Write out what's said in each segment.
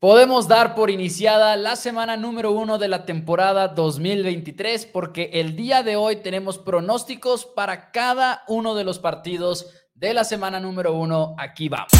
Podemos dar por iniciada la semana número uno de la temporada 2023 porque el día de hoy tenemos pronósticos para cada uno de los partidos de la semana número uno. Aquí vamos.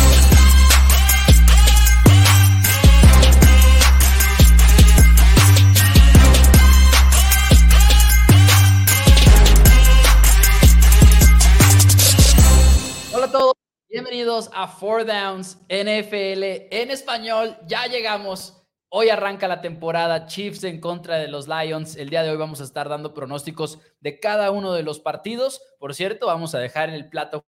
Bienvenidos a Four Downs NFL en español. Ya llegamos. Hoy arranca la temporada Chiefs en contra de los Lions. El día de hoy vamos a estar dando pronósticos de cada uno de los partidos. Por cierto, vamos a dejar en el plato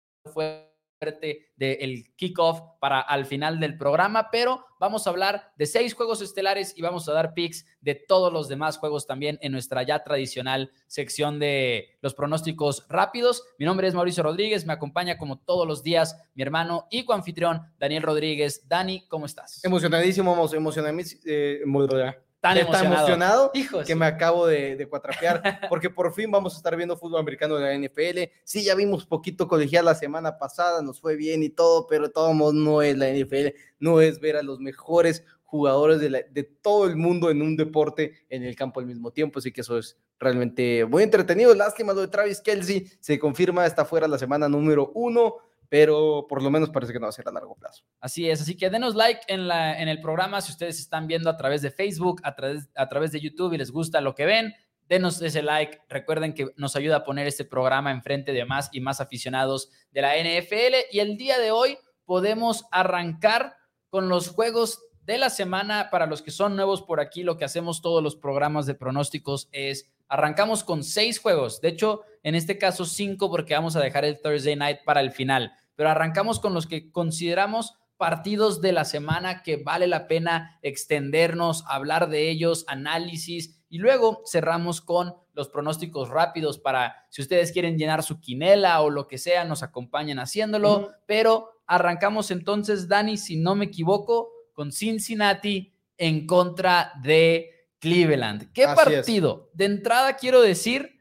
fuerte del kickoff para al final del programa, pero vamos a hablar de seis juegos estelares y vamos a dar picks de todos los demás juegos también en nuestra ya tradicional sección de los pronósticos rápidos. Mi nombre es Mauricio Rodríguez, me acompaña como todos los días mi hermano y coanfitrión Daniel Rodríguez. Dani, ¿cómo estás? Emocionadísimo, emocionadísimo. Eh, tan emocionado, que me acabo de, de cuatrapear, porque por fin vamos a estar viendo fútbol americano de la NFL. Sí, ya vimos poquito colegial la semana pasada, nos fue bien y todo, pero modos no es la NFL, no es ver a los mejores jugadores de, de, todo el mundo en un deporte en el campo al mismo tiempo, así que eso es realmente muy entretenido. Lástima lo de Travis Kelsey, se confirma, está fuera la semana número uno pero por lo menos parece que no va a ser a largo plazo. Así es, así que denos like en, la, en el programa si ustedes están viendo a través de Facebook, a través, a través de YouTube y les gusta lo que ven. Denos ese like. Recuerden que nos ayuda a poner este programa enfrente de más y más aficionados de la NFL. Y el día de hoy podemos arrancar con los juegos de la semana. Para los que son nuevos por aquí, lo que hacemos todos los programas de pronósticos es arrancamos con seis juegos. De hecho, en este caso cinco porque vamos a dejar el Thursday Night para el final. Pero arrancamos con los que consideramos partidos de la semana que vale la pena extendernos, hablar de ellos, análisis. Y luego cerramos con los pronósticos rápidos para si ustedes quieren llenar su quinela o lo que sea, nos acompañen haciéndolo, pero arrancamos entonces, Dani, si no me equivoco, con Cincinnati en contra de Cleveland. ¿Qué partido? De entrada quiero decir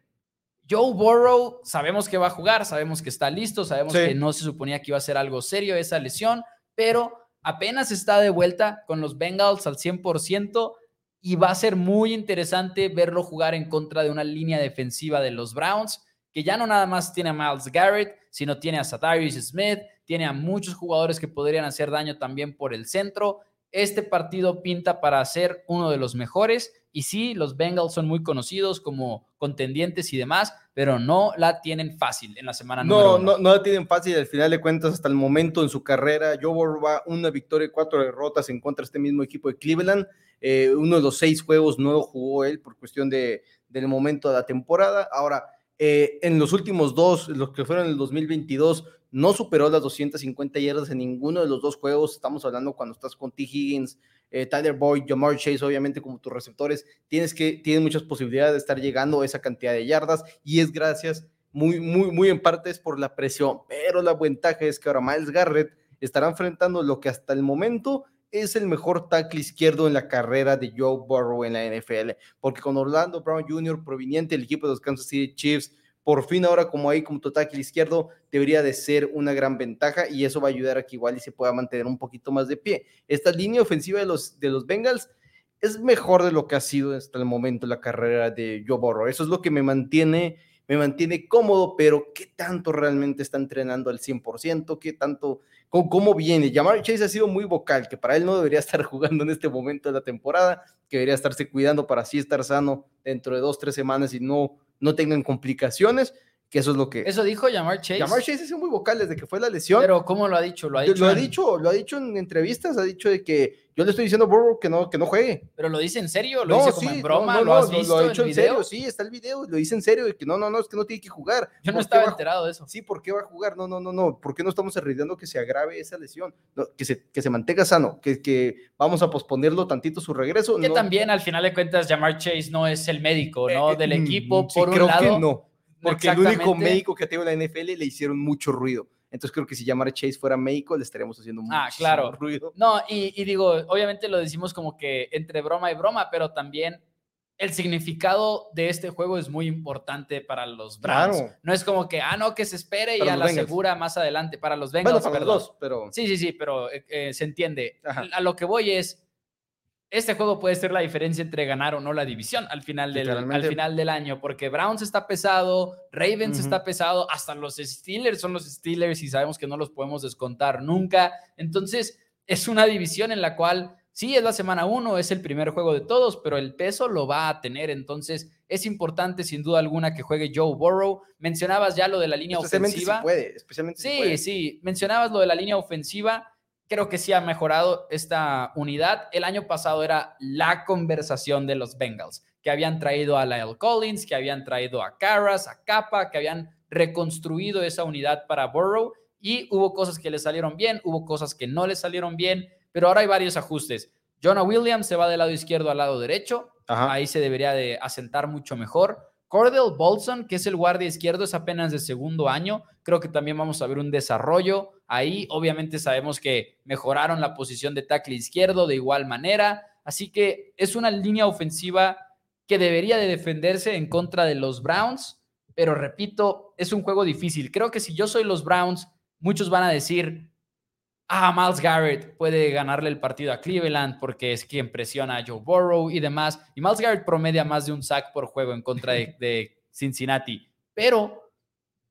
Joe Burrow, sabemos que va a jugar, sabemos que está listo, sabemos que no se suponía que iba a ser algo serio esa lesión, pero apenas está de vuelta con los Bengals al 100% y va a ser muy interesante verlo jugar en contra de una línea defensiva de los Browns, que ya no nada más tiene a Miles Garrett, sino tiene a Satarius Smith, tiene a muchos jugadores que podrían hacer daño también por el centro. Este partido pinta para ser uno de los mejores y sí, los Bengals son muy conocidos como contendientes y demás, pero no la tienen fácil en la semana no, número No, no la tienen fácil. Al final de cuentas, hasta el momento en su carrera, Joe Burrow va una victoria y cuatro derrotas en contra de este mismo equipo de Cleveland. Eh, uno de los seis juegos no lo jugó él por cuestión de, del momento de la temporada. Ahora, eh, en los últimos dos, los que fueron en el 2022, no superó las 250 yardas en ninguno de los dos juegos. Estamos hablando cuando estás con T. Higgins, eh, Tyler Boyd, Jamar Chase, obviamente como tus receptores, tienes que, tienen muchas posibilidades de estar llegando a esa cantidad de yardas y es gracias, muy, muy, muy en parte es por la presión, pero la ventaja es que ahora Miles Garrett estará enfrentando lo que hasta el momento es el mejor tackle izquierdo en la carrera de Joe Burrow en la NFL, porque con Orlando Brown Jr., proveniente del equipo de los Kansas City Chiefs, por fin ahora como ahí como tackle izquierdo debería de ser una gran ventaja y eso va a ayudar a que igual y se pueda mantener un poquito más de pie. Esta línea ofensiva de los, de los Bengals es mejor de lo que ha sido hasta el momento la carrera de Joe Burrow. Eso es lo que me mantiene, me mantiene cómodo, pero ¿qué tanto realmente está entrenando al 100%? ¿Qué tanto, cómo, cómo viene? Jamar Chase ha sido muy vocal, que para él no debería estar jugando en este momento de la temporada, que debería estarse cuidando para así estar sano dentro de dos, tres semanas y no no tengan complicaciones, que eso es lo que... Eso dijo Jamar Chase. Jamar Chase es muy vocal desde que fue la lesión. Pero ¿cómo lo ha dicho? Lo ha dicho, lo, ha dicho lo ha dicho en entrevistas, ha dicho de que yo le estoy diciendo a Burrow que no, que no juegue. ¿Pero lo dice en serio? ¿Lo dice como en broma? ¿Lo has visto lo, ha dicho en serio, sí, está el video, lo dice en serio, de que no, no, no, es que no tiene que jugar. Yo no estaba enterado de eso. Sí, ¿por qué va a jugar? No, no, no, no, ¿por qué no estamos arriesgando que se agrave esa lesión? que, se, que se mantenga sano, que, que vamos a posponerlo tantito su regreso. Que también, al final de cuentas, Jamar Chase no es el médico, ¿no? Eh, Del mm, equipo, por un lado. Que no porque el único médico que ha tenido la NFL le hicieron mucho ruido. Entonces creo que si llamar Chase fuera médico, le estaríamos haciendo mucho ah, claro. ruido. No, y, digo, obviamente lo decimos como que entre broma y broma, pero también el significado de este juego es muy importante para los Browns. No es como que, ah, no, que se espere y a la segura más adelante. Para los Bengals, bueno, para los dos, pero... Sí, sí, sí, pero eh, eh, se entiende. A lo que voy es, este juego puede ser la diferencia entre ganar o no la división al final del, al final del año, porque Browns está pesado, Ravens está pesado, hasta los Steelers son los Steelers y sabemos que no los podemos descontar nunca. Entonces, es una división en la cual sí es la semana uno, es el primer juego de todos, pero el peso lo va a tener. Entonces, es importante sin duda alguna que juegue Joe Burrow. Mencionabas ya lo de la línea ofensiva. puede, especialmente sí, puede. sí, mencionabas lo de la línea ofensiva creo que sí ha mejorado esta unidad. El año pasado era la conversación de los Bengals, que habían traído a Lyle Collins, que habían traído a Carras, a Capa, que habían reconstruido esa unidad para Burrow y hubo cosas que le salieron bien, hubo cosas que no le salieron bien, pero ahora hay varios ajustes. Jonah Williams se va del lado izquierdo al lado derecho, ahí se debería de asentar mucho mejor. Cordell Bolson, que es el guardia izquierdo, es apenas de segundo año. Creo que también vamos a ver un desarrollo ahí. Obviamente sabemos que mejoraron la posición de tackle izquierdo de igual manera. Así que es una línea ofensiva que debería de defenderse en contra de los Browns. Pero repito, es un juego difícil. Creo que si yo soy los Browns, muchos van a decir, ah, Miles Garrett puede ganarle el partido a Cleveland porque es quien presiona a Joe Burrow y demás. Y Miles Garrett promedia más de un sack por juego en contra de, Cincinnati. Pero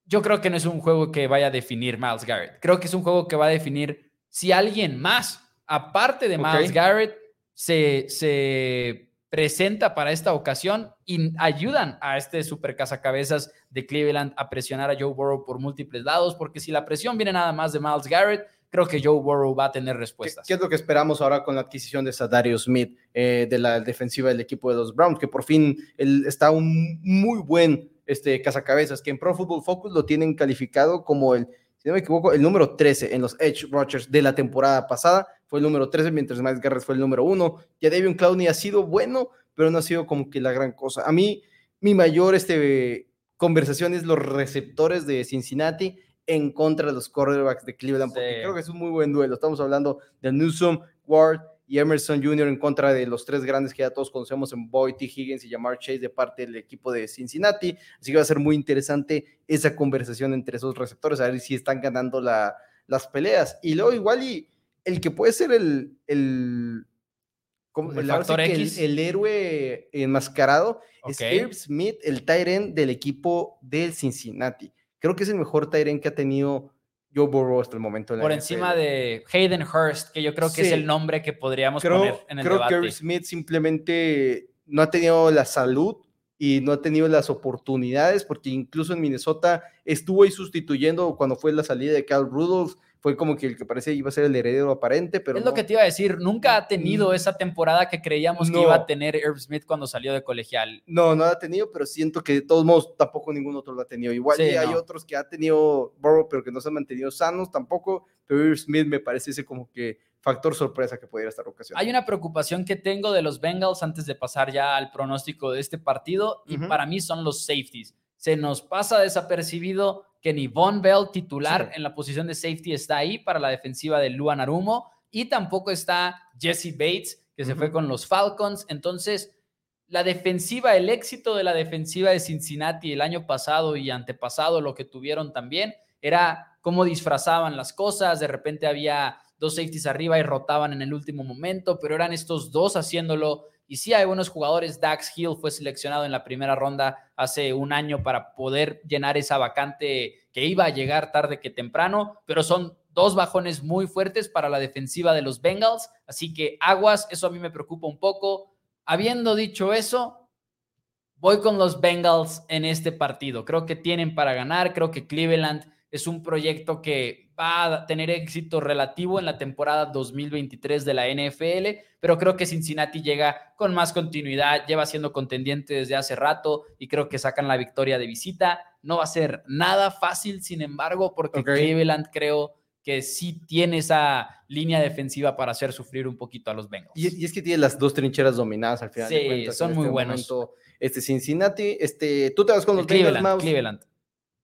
yo creo que no es un juego que vaya a definir Miles Garrett. Creo que es un juego que va a definir si alguien más, aparte de Miles Garrett, se, se presenta para esta ocasión y ayudan a este super cazacabezas de Cleveland a presionar a Joe Burrow por múltiples lados, porque si la presión viene nada más de Miles Garrett, creo que Joe Burrow va a tener respuestas. ¿Qué, es lo que esperamos ahora con la adquisición de Sadario Smith eh, de la defensiva del equipo de los Browns? Que por fin él está un muy buen este, cazacabezas, que en Pro Football Focus lo tienen calificado como el, si no me equivoco, el número 13 en los Edge Rushers de la temporada pasada. Fue el número 13, mientras Miles Garrett fue el número 1. Ya David Clowney ha sido bueno, pero no ha sido como que la gran cosa. A mí, mi mayor este, conversación es los receptores de Cincinnati en contra de los quarterbacks de Cleveland, porque creo que es un muy buen duelo. Estamos hablando de Newsom, Ward y Emerson Jr. en contra de los tres grandes que ya todos conocemos en Boyd, T. Higgins y Jamar Chase de parte del equipo de Cincinnati. Así que va a ser muy interesante esa conversación entre esos receptores, a ver si están ganando la, las peleas. Y luego igual y el que puede ser el, el el, factor X. El, héroe enmascarado es Herb Smith, el Tyrant del equipo del Cincinnati. Creo que es el mejor Tyrant que ha tenido Joe Burrow hasta el momento. Por encima de Hayden Hurst, que yo creo que es el nombre que podríamos poner en el creo debate. Creo que Smith simplemente no ha tenido la salud y no ha tenido las oportunidades, porque incluso en Minnesota estuvo ahí sustituyendo cuando fue la salida de Cal Rudolph, fue como que el que parece iba a ser el heredero aparente, pero... Es lo que te iba a decir, nunca ha tenido mm. esa temporada que creíamos que iba a tener Herb Smith cuando salió de colegial. No, no ha tenido, pero siento que de todos modos tampoco ningún otro lo ha tenido. Igual hay otros que ha tenido Burrow, pero que no se han mantenido sanos tampoco, pero Herb Smith me parece ese como que factor sorpresa que pudiera estar ocasionando. Hay una preocupación que tengo de los Bengals antes de pasar ya al pronóstico de este partido, y para mí son los safeties. Se nos pasa desapercibido que ni Von Bell, titular en la posición de safety, está ahí para la defensiva de Luan Arumo y tampoco está Jesse Bates, que se fue con los Falcons. Entonces, la defensiva, el éxito de la defensiva de Cincinnati el año pasado y antepasado, lo que tuvieron también, era cómo disfrazaban las cosas. De repente había dos safeties arriba y rotaban en el último momento, pero eran estos dos haciéndolo y sí hay buenos jugadores. Dax Hill fue seleccionado en la primera ronda hace un año para poder llenar esa vacante que iba a llegar tarde que temprano, pero son dos bajones muy fuertes para la defensiva de los Bengals. Así que aguas, eso a mí me preocupa un poco. Habiendo dicho eso, voy con los Bengals en este partido. Creo que tienen para ganar. Creo que Cleveland es un proyecto que va a tener éxito relativo en la temporada 2023 de la NFL, pero creo que Cincinnati llega con más continuidad, lleva siendo contendiente desde hace rato y creo que sacan la victoria de visita. No va a ser nada fácil, sin embargo, porque Cleveland creo que sí tiene esa línea defensiva para hacer sufrir un poquito a los Bengals. Y, es que tiene las dos trincheras dominadas al final. Sí, son muy este buenos. este Cincinnati, este, tú te vas con los Cleveland, Cleveland.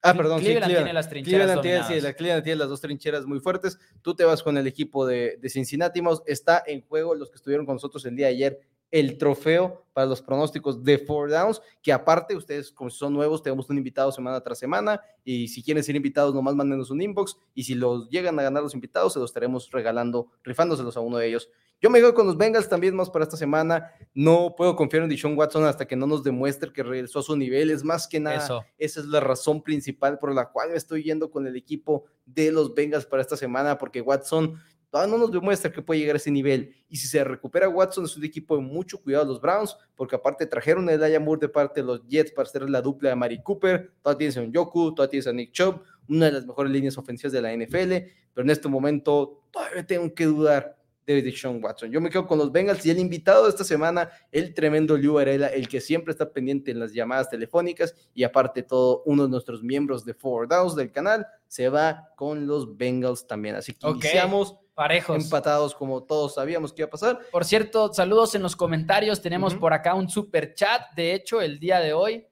Ah, perdón, Cleveland, sí, tiene las trincheras Cleveland tiene, sí, la Cleveland tiene las dos trincheras muy fuertes. Tú te vas con el equipo de, de Cincinnati, está en juego los que estuvieron con nosotros el día de ayer el trofeo para los pronósticos de Four Downs, que aparte ustedes como son nuevos tenemos un invitado semana tras semana y si quieren ser invitados nomás mándenos un inbox y si los llegan a ganar los invitados se los estaremos regalando, rifándoselos a uno de ellos. Yo me quedo con los Bengals también más para esta semana. No puedo confiar en Dishon Watson hasta que no nos demuestre que regresó a su nivel. Es más que nada, esa es la razón principal por la cual me estoy yendo con el equipo de los Bengals para esta semana, porque Watson todavía no nos demuestra que puede llegar a ese nivel. Y si se recupera Watson, es un equipo de mucho cuidado los Browns, porque aparte trajeron a Elijah de parte de los Jets para hacer la dupla de Mari Cooper. Todavía tienes a un Yoku, todavía tienes a Nick Chubb, una de las mejores líneas ofensivas de la NFL, pero en este momento todavía tengo que dudar de Sean Watson. Yo me quedo con los Bengals y el invitado de esta semana, el tremendo Liu Varela, el que siempre está pendiente en las llamadas telefónicas y aparte todo uno de nuestros miembros de Four Downs del canal, se va con los Bengals también. Así que iniciamos parejos. Empatados como todos sabíamos que iba a pasar. Por cierto, saludos en los comentarios. Tenemos por acá un super chat. De hecho, el día de hoy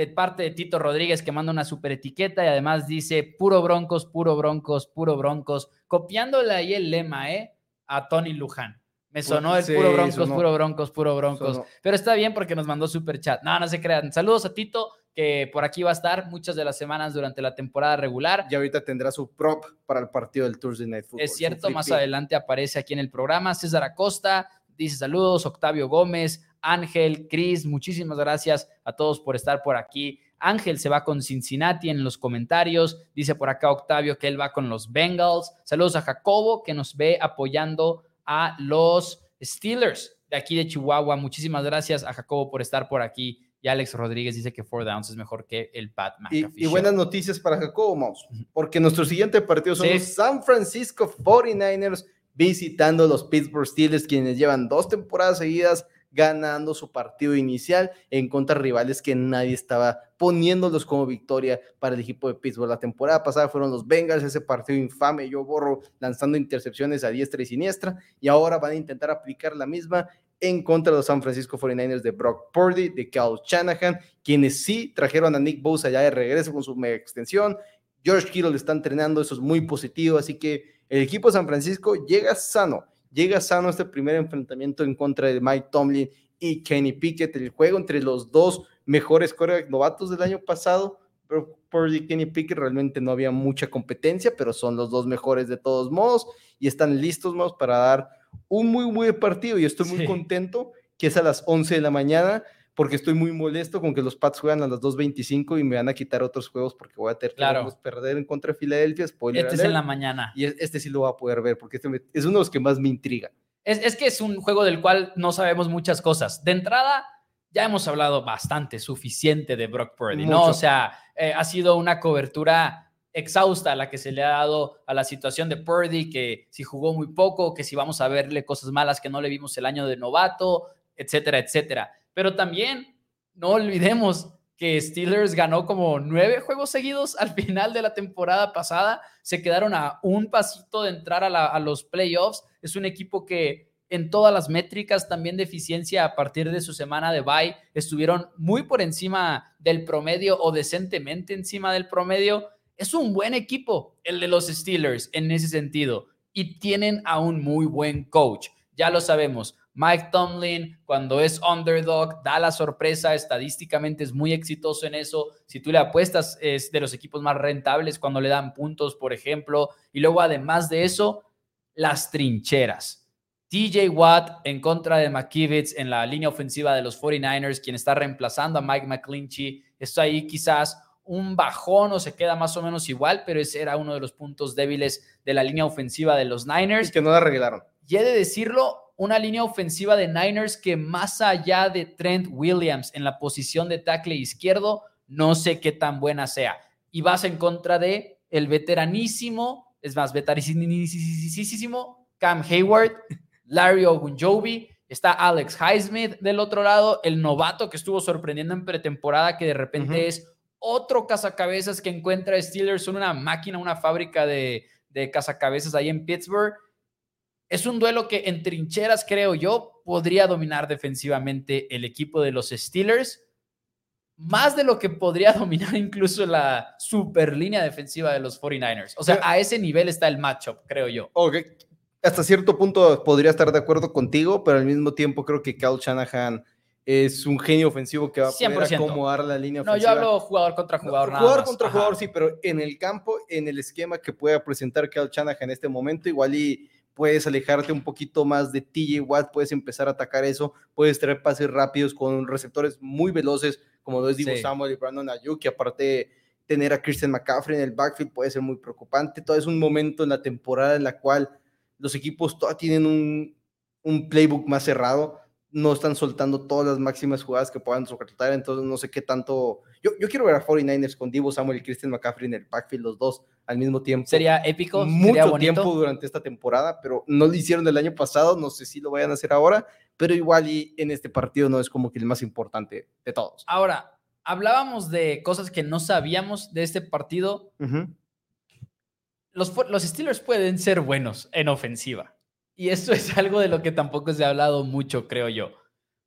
de parte de Tito Rodríguez que manda una super etiqueta y además dice puro broncos, puro broncos, puro broncos, copiándole ahí el lema, ¿eh? A Tony Luján. Me sonó el puro broncos, puro broncos, puro broncos. Pero está bien porque nos mandó super chat. No, no se crean. Saludos a Tito, que por aquí va a estar muchas de las semanas durante la temporada regular. Y ahorita tendrá su prop para el partido del Thursday Night Football. Es cierto, más adelante aparece aquí en el programa. César Acosta dice saludos. Octavio Gómez, Ángel, Cris, muchísimas gracias a todos por estar por aquí. Ángel se va con Cincinnati en los comentarios. Dice por acá Octavio que él va con los Bengals. Saludos a Jacobo que nos ve apoyando a los Steelers de aquí de Chihuahua. Muchísimas gracias a Jacobo por estar por aquí. Y Alex Rodríguez dice que Four Downs es mejor que el Pat McAfee. Y, buenas noticias para Jacobo, Mouse, porque nuestro siguiente partido son los San Francisco 49ers visitando los Pittsburgh Steelers, quienes llevan dos temporadas seguidas ganando su partido inicial en contra de rivales que nadie estaba poniéndolos como victoria para el equipo de Pittsburgh. La temporada pasada fueron los Bengals, ese partido infame, yo borro lanzando intercepciones a diestra y siniestra, y ahora van a intentar aplicar la misma en contra de los San Francisco 49ers de Brock Purdy, de Kyle Shanahan, quienes sí trajeron a Nick Bosa ya de regreso con su mega extensión. George Kittle está entrenando, eso es muy positivo, así que el equipo de San Francisco llega sano llega sano este primer enfrentamiento en contra de Mike Tomlin y Kenny Pickett, el juego entre los dos mejores novatos del año pasado, pero por Kenny Pickett realmente no había mucha competencia, pero son los dos mejores de todos modos y están listos más para dar un muy buen partido. Y estoy muy contento que es a las 11 de la mañana porque estoy muy molesto con que los Pats juegan a las 2.25 y me van a quitar otros juegos porque voy a tener que perder en contra de Filadelfia. este es en la mañana. Y este sí lo voy a poder ver porque este es uno de los que más me intriga. Es, es que es un juego del cual no sabemos muchas cosas. De entrada, ya hemos hablado bastante, suficiente de Brock Purdy, ¿no? O sea, eh, ha sido una cobertura exhausta la que se le ha dado a la situación de Purdy, que si jugó muy poco, que si vamos a verle cosas malas que no le vimos el año de novato, etcétera, etcétera. Pero también no olvidemos que Steelers ganó como nueve juegos seguidos al final de la temporada pasada. Se quedaron a un pasito de entrar a, los playoffs. Es un equipo que en todas las métricas, también de eficiencia a partir de su semana de bye, estuvieron muy por encima del promedio o decentemente encima del promedio. Es un buen equipo el de los Steelers en ese sentido y tienen a un muy buen coach. Ya lo sabemos, Mike Tomlin, cuando es underdog, da la sorpresa, estadísticamente es muy exitoso en eso. Si tú le apuestas, es de los equipos más rentables cuando le dan puntos, por ejemplo. Y luego, además de eso, las trincheras. TJ Watt en contra de McKivitz en la línea ofensiva de los 49ers, quien está reemplazando a Mike McClinchy. Esto ahí quizás un bajón o se queda más o menos igual, pero ese era uno de los puntos débiles de la línea ofensiva de los Niners. que no la arreglaron. Y he de decirlo, una línea ofensiva de Niners que más allá de Trent Williams en la posición de tackle izquierdo, no sé qué tan buena sea. Y vas en contra de el veteranísimo, es más, veteranísimo Cam Hayward, Larry Ogunjobi, está Alex Highsmith del otro lado, el novato que estuvo sorprendiendo en pretemporada, que de repente es otro cazacabezas que encuentra Steelers, son una máquina, una fábrica de, de cazacabezas ahí en Pittsburgh es un duelo que en trincheras, creo yo, podría dominar defensivamente el equipo de los Steelers, más de lo que podría dominar incluso la super línea defensiva de los 49ers. O sea, a ese nivel está el matchup, creo yo. Ok, hasta cierto punto podría estar de acuerdo contigo, pero al mismo tiempo creo que Kyle Shanahan es un genio ofensivo que va a poder acomodar la línea no, ofensiva. No, yo hablo jugador contra jugador. jugador contra jugador, sí, pero en el campo, en el esquema que pueda presentar Kyle Shanahan en este momento, igual y puedes alejarte un poquito más de TJ Watt, puedes empezar a atacar eso, puedes tener pases rápidos con receptores muy veloces, como lo es Divo Samuel y Brandon Ayuk, que aparte tener a Christian McCaffrey en el backfield puede ser muy preocupante. Todo es un momento en la temporada en la cual los equipos todavía tienen un, un playbook más cerrado, no están soltando todas las máximas jugadas que puedan soportar, entonces no sé qué tanto. Yo, yo quiero ver a 49ers con Divo Samuel y Christian McCaffrey en el backfield, los dos al mismo tiempo. Sería épico. Mucho tiempo durante esta temporada, pero no lo hicieron el año pasado, no sé si lo vayan a hacer ahora, pero igual y en este partido no es como que el más importante de todos. Ahora, hablábamos de cosas que no sabíamos de este partido. los, los Steelers pueden ser buenos en ofensiva. Y esto es algo de lo que tampoco se ha hablado mucho, creo yo.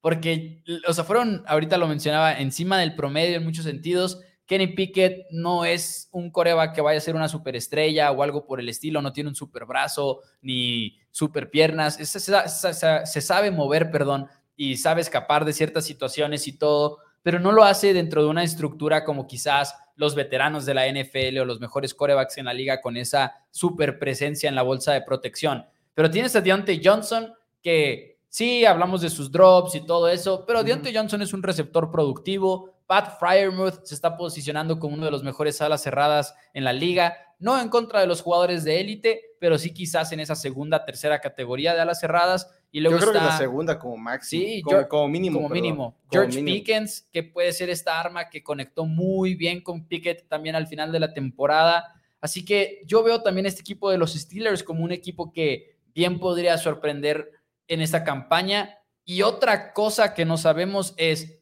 Porque, o sea, fueron, ahorita lo mencionaba, encima del promedio en muchos sentidos. Kenny Pickett no es un coreback que vaya a ser una superestrella o algo por el estilo, no tiene un super brazo ni super piernas, se, se, sabe mover, perdón, y sabe escapar de ciertas situaciones y todo, pero no lo hace dentro de una estructura como quizás los veteranos de la NFL o los mejores corebacks en la liga con esa super presencia en la bolsa de protección. Pero tienes a Deontay Johnson, que sí, hablamos de sus drops y todo eso, pero Deontay Johnson es un receptor productivo. Pat Fryermuth se está posicionando como uno de los mejores alas cerradas en la liga. No en contra de los jugadores de élite, pero sí quizás en esa segunda, tercera categoría de alas cerradas. Y luego yo creo que la segunda como máximo, sí, como, mínimo. Como mínimo. George Pickens, que puede ser esta arma que conectó muy bien con Pickett también al final de la temporada. Así que yo veo también este equipo de los Steelers como un equipo que bien podría sorprender en esta campaña. Y otra cosa que no sabemos es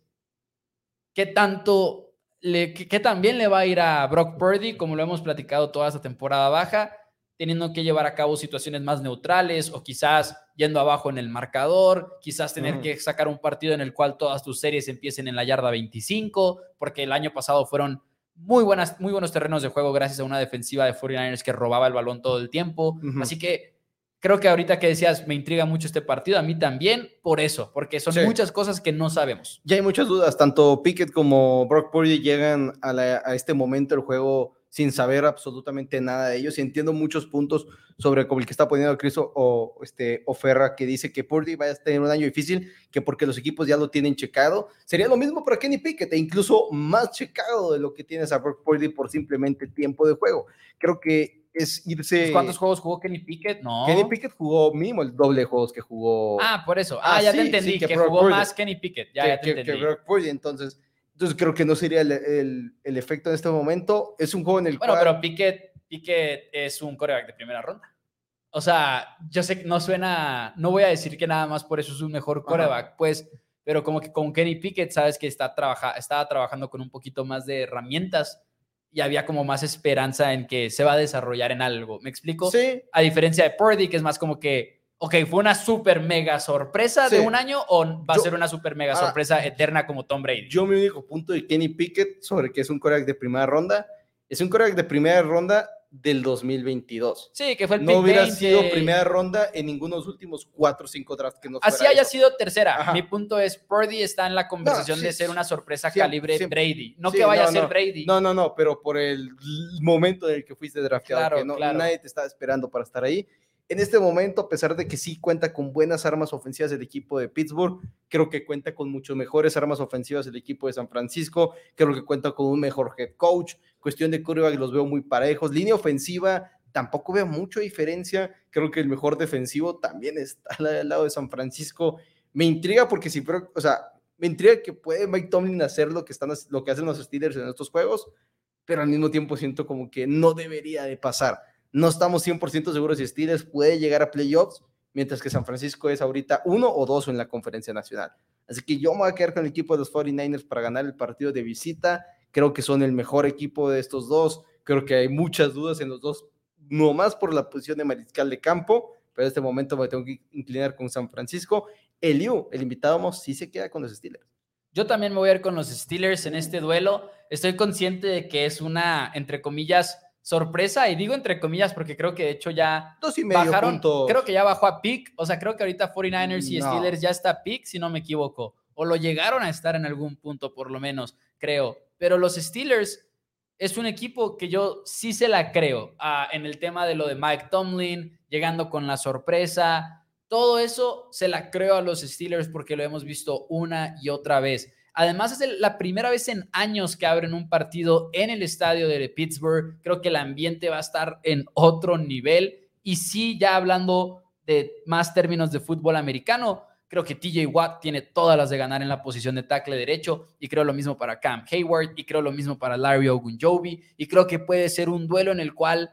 qué tanto, le, qué, también le va a ir a Brock Purdy, como lo hemos platicado toda esta temporada baja, teniendo que llevar a cabo situaciones más neutrales o quizás yendo abajo en el marcador, quizás tener que sacar un partido en el cual todas tus series empiecen en la yarda 25, porque el año pasado fueron muy, buenas, muy buenos terrenos de juego gracias a una defensiva de 49ers que robaba el balón todo el tiempo. Así que Creo que ahorita que decías, me intriga mucho este partido, a mí también, por eso, porque son muchas cosas que no sabemos. Ya hay muchas dudas, tanto Pickett como Brock Purdy llegan a, este momento del juego sin saber absolutamente nada de ellos y entiendo muchos puntos sobre como el que está poniendo Cristo o, este, Oferra que dice que Purdy vaya a tener un año difícil, que porque los equipos ya lo tienen checado. Sería lo mismo para Kenny Pickett e incluso más checado de lo que tienes a Brock Purdy por simplemente tiempo de juego. Creo que es irse. ¿Cuántos juegos jugó Kenny Pickett? No. Kenny Pickett jugó mínimo el doble de juegos que jugó. Ah, por eso. Ah, ya te entendí, que, jugó más Kenny Pickett. Ya, ya te entendí. entonces, entonces creo que no sería el, el, efecto en este momento. Es un juego en el bueno, cual. Pero Pickett, Pickett es un coreback de primera ronda. O sea, yo sé que no suena. No voy a decir que nada más por eso es un mejor coreback, pues. Pero como que con Kenny Pickett, sabes que está trabaja, estaba trabajando con un poquito más de herramientas y había como más esperanza en que se va a desarrollar en algo. ¿Me explico? Sí. A diferencia de Purdy, que es más como que, ok, fue una super mega sorpresa de un año o va a ser una super mega ah, sorpresa eterna como Tom Brady. Yo mi único punto de Kenny Pickett sobre que es un coreback de primera ronda, es un coreback de primera ronda del 2022. Sí, que fue el No hubiera sido primera ronda en ninguno de los últimos cuatro o cinco drafts que nos Así haya sido tercera. Mi punto es, Purdy está en la conversación de ser una sorpresa calibre Brady. No que vaya a ser Brady. No, no, no, pero por el momento en el que fuiste drafteado, que no, nadie te estaba esperando para estar ahí en este momento, a pesar de que sí cuenta con buenas armas ofensivas el equipo de Pittsburgh, creo que cuenta con mucho mejores armas ofensivas el equipo de San Francisco, creo que cuenta con un mejor head coach, cuestión de que los veo muy parejos, línea ofensiva tampoco veo mucha diferencia, creo que el mejor defensivo también está al lado de San Francisco, me intriga porque si, o sea, me intriga que puede Mike Tomlin hacer lo que, están, lo que hacen los Steelers en estos juegos, pero al mismo tiempo siento como que no debería de pasar no estamos 100% seguros si Steelers puede llegar a playoffs, mientras que San Francisco es ahorita uno o dos en la conferencia nacional. Así que yo me voy a quedar con el equipo de los 49ers para ganar el partido de visita. Creo que son el mejor equipo de estos dos. Creo que hay muchas dudas en los dos, no más por la posición de mariscal de campo, pero en este momento me tengo que inclinar con San Francisco. Eliu, el invitado, sí se queda con los Steelers. Yo también me voy a ir con los Steelers en este duelo. Estoy consciente de que es una, entre comillas, sorpresa, y digo entre comillas porque creo que de hecho ya Dos y medio bajaron, puntos. creo que ya bajó a pick, o sea, creo que ahorita 49ers y No. Steelers ya está a pick, si no me equivoco, o lo llegaron a estar en algún punto por lo menos, creo, pero los Steelers es un equipo que yo sí se la creo ah, en el tema de lo de Mike Tomlin, llegando con la sorpresa, todo eso se la creo a los Steelers porque lo hemos visto una y otra vez. Además, es la primera vez en años que abren un partido en el estadio de Pittsburgh. Creo que el ambiente va a estar en otro nivel. Y sí, ya hablando de más términos de fútbol americano, creo que TJ Watt tiene todas las de ganar en la posición de tackle derecho. Y creo lo mismo para Cam Hayward. Y creo lo mismo para Larry Ogunjobi. Y creo que puede ser un duelo en el cual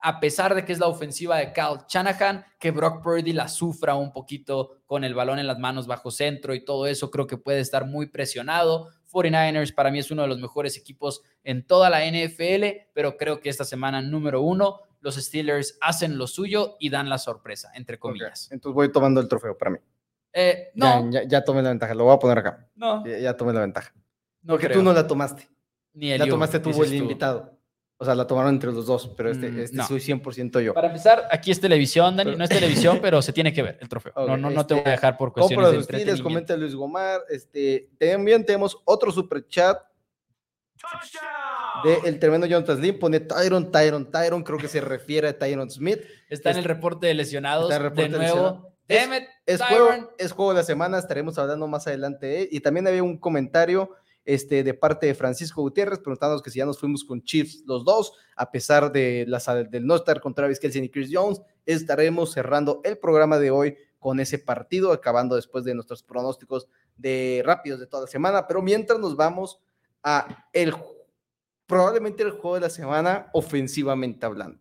a pesar de que es la ofensiva de Kyle Shanahan, que Brock Purdy la sufra un poquito con el balón en las manos bajo centro y todo eso, creo que puede estar muy presionado. 49ers para mí es uno de los mejores equipos en toda la NFL, pero creo que esta semana número uno, los Steelers hacen lo suyo y dan la sorpresa, entre comillas. Entonces voy tomando el trofeo para mí. Eh, no, Ya, ya, ya tomé la ventaja, lo voy a poner acá. no, Ya, ya tomé la ventaja. no Porque creo. tú no la tomaste. Ni La Eliu, tomaste tú el invitado. O sea, la tomaron entre los dos, pero este, Mm, este no. soy 100% yo. Para empezar, aquí es televisión, Dani. Pero- No es televisión, pero se tiene que ver el trofeo. Ok, no, no, no te voy a este, dejar por cuestiones de los entretenimiento. comenta Luis Gomar. Este, también tenemos otro super chat de el tremendo Jonathan Slim. Pone Tyron, Tyron, Tyron. Creo que se refiere a Tyron Smith. Está en el Es- reporte de lesionados. está el reporte de de nuevo. lesionados. Es- Damn it, Es juego, es juego de la semana, estaremos hablando más adelante de él. Y también había un comentario este, de parte de Francisco Gutiérrez preguntándonos que si ya nos fuimos con Chiefs los dos, a pesar de las, del no estar con Travis Kelsey y Chris Jones, estaremos cerrando el programa de hoy con ese partido, acabando después de nuestros pronósticos de rápidos de toda la semana. Pero mientras nos vamos a el probablemente el juego de la semana ofensivamente hablando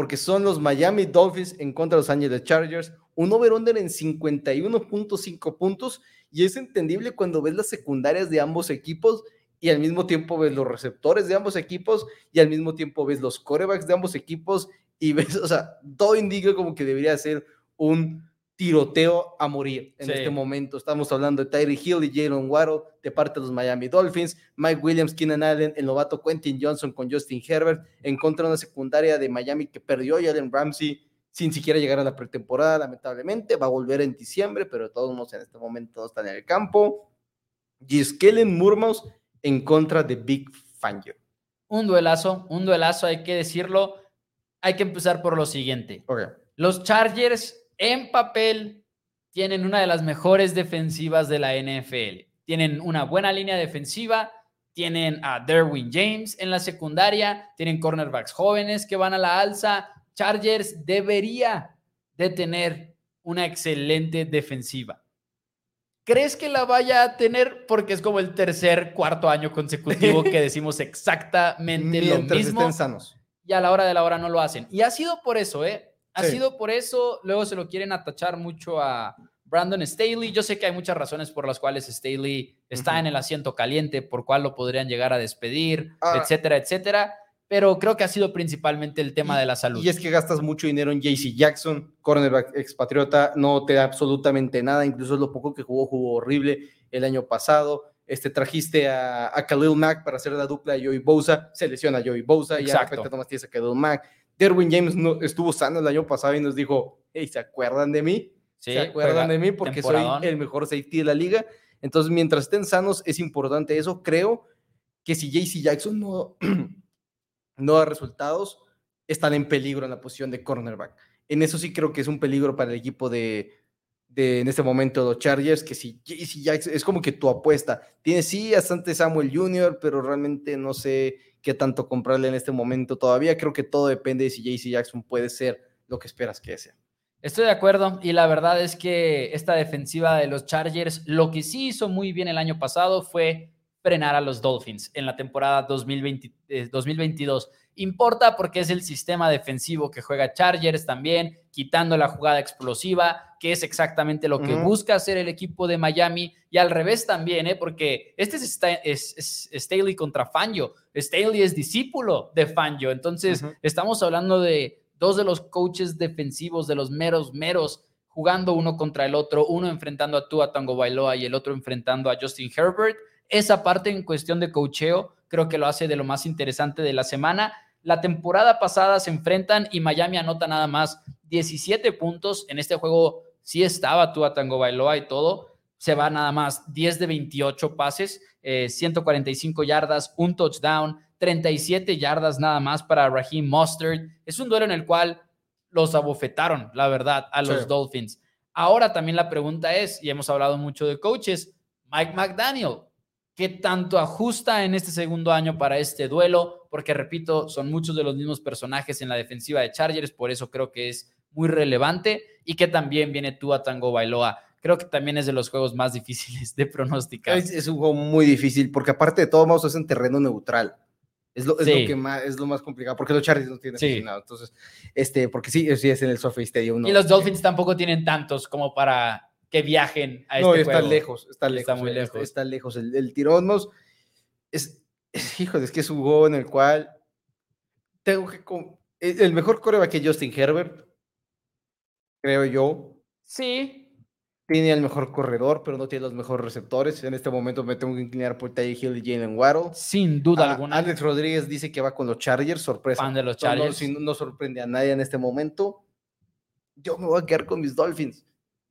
porque son los Miami Dolphins en contra de los Angeles Chargers, un over-under en 51.5 puntos, y es entendible cuando ves las secundarias de ambos equipos y al mismo tiempo ves los receptores de ambos equipos y al mismo tiempo ves los corebacks de ambos equipos y ves, o sea, todo indica como que debería ser un tiroteo a morir en Sí. este momento. Estamos hablando de Tyree Hill y Jalen Waddle de parte de los Miami Dolphins, Mike Williams, Keenan Allen, el novato Quentin Johnson con Justin Herbert en contra de una secundaria de Miami que perdió a Jalen Ramsey sin siquiera llegar a la pretemporada, lamentablemente. Va a volver en diciembre, pero de todos modos en este momento no están en el campo. Giskellen Murmaus en contra de Big Fangio. Un duelazo, un duelazo, hay que decirlo. Hay que empezar por lo siguiente. Los Chargers en papel tienen una de las mejores defensivas de la NFL. Tienen una buena línea defensiva, tienen a Derwin James en la secundaria, tienen cornerbacks jóvenes que van a la alza. Chargers debería de tener una excelente defensiva. ¿Crees que la vaya a tener? Porque es como el tercer, cuarto año consecutivo que decimos exactamente lo mismo estén sanos. y a la hora de la hora no lo hacen. Y ha sido por eso, ¿eh? Ha Sí. sido por eso. Luego se lo quieren atachar mucho a Brandon Staley. Yo sé que hay muchas razones por las cuales Staley está en el asiento caliente, por cuál lo podrían llegar a despedir, Ah. etcétera, etcétera. Pero creo que ha sido principalmente el tema de la salud. Y es que gastas mucho dinero en JC Jackson, cornerback expatriota, no te da absolutamente nada, incluso lo poco que jugó, jugó horrible el año pasado. Este, trajiste a, a Khalil Mack para hacer la dupla de Joey Bosa, se lesiona a Joey Bosa y ya de Exacto. repente nomás tienes a Khalil Mack. Derwin James no, estuvo sano el año pasado y nos dijo, hey, ¿se acuerdan de mí? Sí, ¿Se acuerdan de mí? Porque temporadón. soy el mejor safety de la liga. Entonces, mientras estén sanos, es importante eso. Creo que si JC Jackson no, no da resultados, están en peligro en la posición de cornerback. En eso sí creo que es un peligro para el equipo de, de en este momento, los Chargers, que si JC Jackson es como que tu apuesta. Tiene sí a Sante Samuel Jr., pero realmente no sé qué tanto comprarle en este momento todavía. Creo que todo depende de si JC Jackson puede ser lo que esperas que sea. Estoy de acuerdo y la verdad es que esta defensiva de los Chargers lo que sí hizo muy bien el año pasado fue frenar a los Dolphins en la temporada 2020, eh, 2022. Importa porque es el sistema defensivo que juega Chargers también, quitando la jugada explosiva, que es exactamente lo que busca hacer el equipo de Miami y al revés también, ¿eh? porque este es, Sta- es- es Staley contra Fangio. Staley es discípulo de Fangio, entonces estamos hablando de dos de los coaches defensivos, de los meros, meros, jugando uno contra el otro, uno enfrentando a Tua Tango Bailoa y el otro enfrentando a Justin Herbert. Esa parte en cuestión de coacheo creo que lo hace de lo más interesante de la semana. La temporada pasada se enfrentan y Miami anota nada más 17 puntos. En este juego sí estaba Tua Tango Bailoa y todo. Se va nada más 10 de 28 pases, 145 eh, yardas, un touchdown, 37 yardas nada más para Raheem Mustard. Es un duelo en el cual los abofetaron, la verdad, a los Dolphins. Ahora también la pregunta es, y hemos hablado mucho de coaches, Mike McDaniel, ¿qué tanto ajusta en este segundo año para este duelo? Porque repito, son muchos de los mismos personajes en la defensiva de Chargers, por eso creo que es muy relevante y que también viene tú a Tango Bailoa. Creo que también es de los juegos más difíciles de pronosticar. Es, un juego muy difícil porque aparte de todo, vamos es en terreno neutral. Es lo, es lo, que más, es lo más complicado, porque los Chargers no tienen sí. Entonces, este, porque sí, sí es en el SoFi Stadium. y los Dolphins tampoco tienen tantos como para que viajen a este no, está lejos, está lejos. Está muy lejos. Está, lejos. El, el tirón es, es, hijo, es que es un juego en el cual tengo que... El mejor coreback que Justin Herbert, creo yo. Sí, tiene el mejor corredor, pero no tiene los mejores receptores. En este momento me tengo que inclinar por Ty Hill y Jalen Waddle. Sin duda alguna. Alex Rodríguez dice que va con los Chargers, sorpresa. Fan de los Chargers. No, no, sorprende a nadie en este momento. Yo me voy a quedar con mis Dolphins.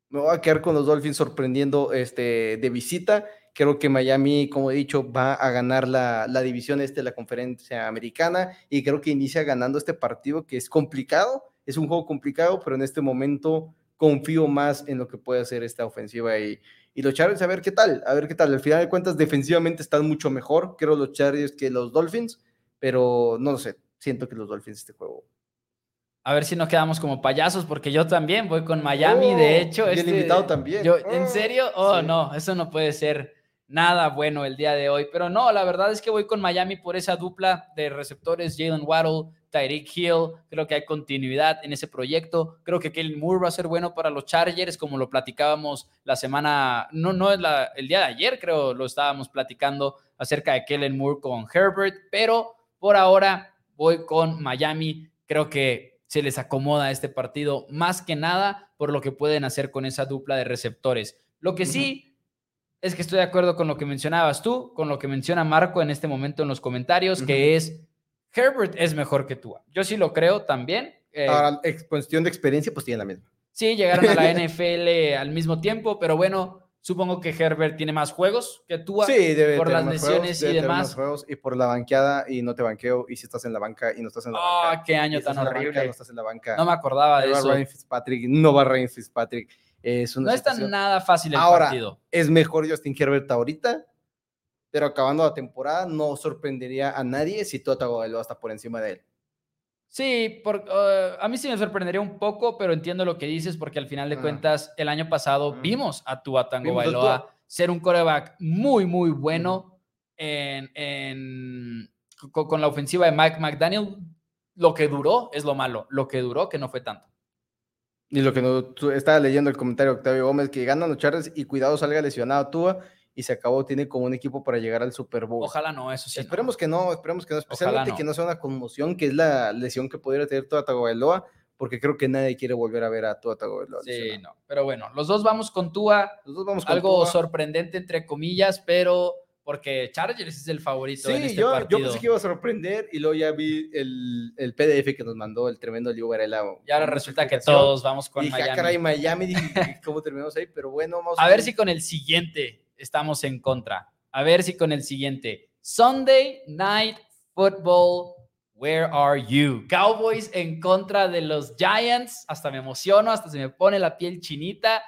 Me voy a quedar con los Dolphins sorprendiendo este, de visita. Creo que Miami, como he dicho, va a ganar la, la división este de la conferencia americana y creo que inicia ganando este partido que es complicado. Es un juego complicado, pero en este momento confío más en lo que puede hacer esta ofensiva y, y los Chargers a ver qué tal, a ver qué tal. Al final de cuentas, defensivamente están mucho mejor, creo, los Chargers que los Dolphins, pero no lo sé, siento que los Dolphins este juego. A ver si nos quedamos como payasos, porque yo también voy con Miami, de oh, hecho. Y el este, invitado también. Yo, ¿En serio? Oh, no, eso no puede ser nada bueno el día de hoy. Pero no, la verdad es que voy con Miami por esa dupla de receptores, Jalen Waddle, Tyreek Hill, creo que hay continuidad en ese proyecto. Creo que Kellen Moore va a ser bueno para los Chargers, como lo platicábamos la semana, no, no es la, el día de ayer, creo, lo estábamos platicando acerca de Kellen Moore con Herbert, pero por ahora voy con Miami. Creo que se les acomoda este partido más que nada por lo que pueden hacer con esa dupla de receptores. Lo que sí es que estoy de acuerdo con lo que mencionabas tú, con lo que menciona Marco en este momento en los comentarios, que es Herbert es mejor que tú. Yo sí lo creo también. Eh, Ahora, cuestión de experiencia, pues tiene la misma. Sí, llegaron a la NFL al mismo tiempo, pero bueno, supongo que Herbert tiene más juegos que tú. Sí, debe por las lesiones y demás. Juegos y por la banqueada y no te banqueo y si estás en la banca y no estás en la oh, banca. qué año tan horrible. no estás en la banca. No me acordaba de eso. Ryan Fitzpatrick, no va Ryan Fitzpatrick. Es no es tan nada fácil el Ahora, partido. Es mejor Justin Herbert ahorita pero acabando la temporada no sorprendería a nadie si Tua Tagovailoa está por encima de él. Sí, por, uh, a mí sí me sorprendería un poco, pero entiendo lo que dices porque al final de ah. cuentas el año pasado ah. vimos a Tua Tagovailoa ser un coreback muy, muy bueno en, en, con, la ofensiva de Mike McDaniel. Lo que duró es lo malo, lo que duró que no fue tanto. Y lo que no, estaba leyendo el comentario de Octavio Gómez, que ganan los Chargers y cuidado salga lesionado Tua y se acabó, tiene como un equipo para llegar al Super Bowl. Ojalá no, eso sí. Esperemos que no, esperemos que no, especialmente que no sea una conmoción, que es la lesión que podría tener Tua Tagovailoa, porque creo que nadie quiere volver a ver a Tua Tagovailoa. Sí, no, pero bueno, los dos vamos con Tua, los dos vamos con algo sorprendente entre comillas, pero porque Chargers es el favorito en este yo, partido. yo pensé que iba a sorprender y luego ya vi el, el PDF que nos mandó el tremendo Liu Varela. Y ahora resulta que todos vamos con y Miami. Y caray, Miami, dije, ¿cómo terminamos ahí? Pero bueno, vamos a, a ver si con el siguiente estamos en contra. A ver si con el siguiente. Sunday Night Football, where are you? Cowboys en contra de los Giants. Hasta me emociono, hasta se me pone la piel chinita.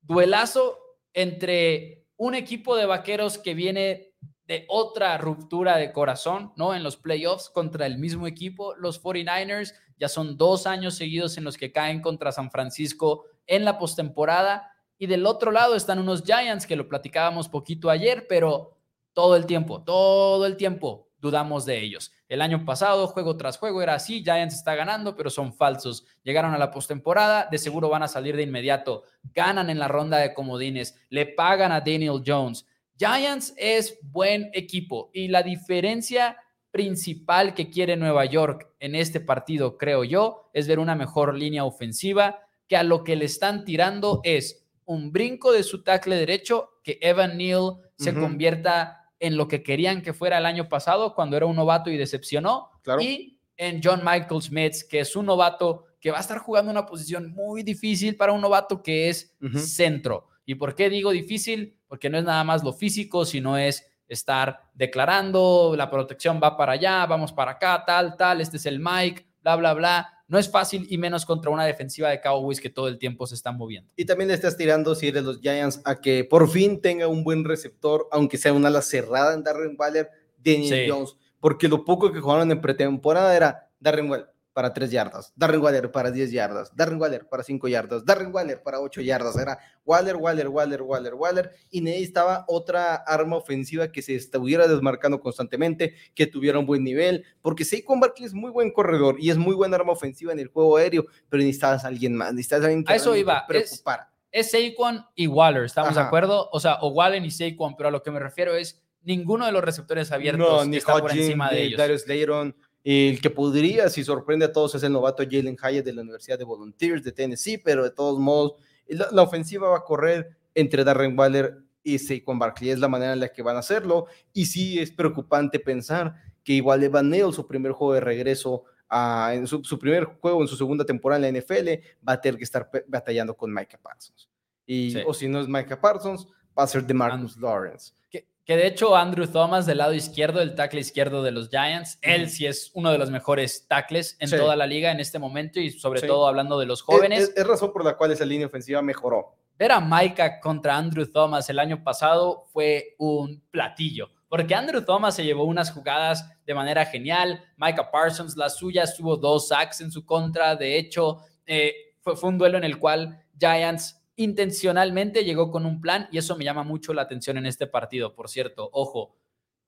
Duelazo entre un equipo de vaqueros que viene de otra ruptura de corazón, ¿no? En los playoffs contra el mismo equipo, los 49ers. Ya son dos años seguidos en los que caen contra San Francisco en la postemporada y del otro lado están unos Giants que lo platicábamos poquito ayer, pero todo el tiempo, todo el tiempo dudamos de ellos. El año pasado, juego tras juego, era así, Giants está ganando, pero son falsos. Llegaron a la postemporada, de seguro van a salir de inmediato. Ganan en la ronda de comodines, le pagan a Daniel Jones. Giants es buen equipo y la diferencia principal que quiere Nueva York en este partido, creo yo, es ver una mejor línea ofensiva que a lo que le están tirando es un brinco de su tackle derecho, que Evan Neal se convierta en lo que querían que fuera el año pasado, cuando era un novato y decepcionó. Y en John Michael Smith, que es un novato que va a estar jugando una posición muy difícil para un novato que es centro. ¿Y por qué digo difícil? Porque no es nada más lo físico, sino es estar declarando, la protección va para allá, vamos para acá, tal, tal, este es el Mike, bla, bla, bla. No es fácil y menos contra una defensiva de Cowboys que todo el tiempo se están moviendo. Y también le estás tirando, si eres los Giants, a que por fin tenga un buen receptor, aunque sea una ala cerrada en Darren Waller, Daniel Jones, porque lo poco que jugaron en pretemporada era Darren Waller para 3 yardas, Darren Waller para 10 yardas, Darren Waller para 5 yardas, Darren Waller para 8 yardas. Era Waller, Waller, Waller, Waller, Waller. Y necesitaba otra arma ofensiva que se estuviera desmarcando constantemente, que tuviera un buen nivel, porque Saquon Barkley es muy buen corredor y es muy buena arma ofensiva en el juego aéreo, pero necesitabas a alguien más, necesitabas a alguien que a eso iba. preocupara. Es, Saquon y Waller, ¿estamos de acuerdo? O sea, o Waller y Saquon, pero a lo que me refiero es ninguno de los receptores abiertos no, ni está por encima de ellos. Darius Layron, el que podría, si sorprende a todos, es el novato Jalen Hyatt de la Universidad de Volunteers de Tennessee, pero de todos modos, la, ofensiva va a correr entre Darren Waller y Saquon Barkley. Es la manera en la que van a hacerlo. Y sí es preocupante pensar que igual Evan Neal, su primer juego de regreso, en su, primer juego en su segunda temporada en la NFL, va a tener que estar batallando con Micah Parsons. Y, O si no es Micah Parsons, va a ser de Marcus Lawrence. Que de hecho Andrew Thomas del lado izquierdo, el tackle izquierdo de los Giants, él sí es uno de los mejores tackles en toda la liga en este momento y sobre todo hablando de los jóvenes. Es, razón por la cual esa línea ofensiva mejoró. Ver a Micah contra Andrew Thomas el año pasado fue un platillo, porque Andrew Thomas se llevó unas jugadas de manera genial, Micah Parsons la suya tuvo dos sacks en su contra, de hecho eh, fue, fue un duelo en el cual Giants intencionalmente llegó con un plan y eso me llama mucho la atención en este partido. Por cierto, ojo,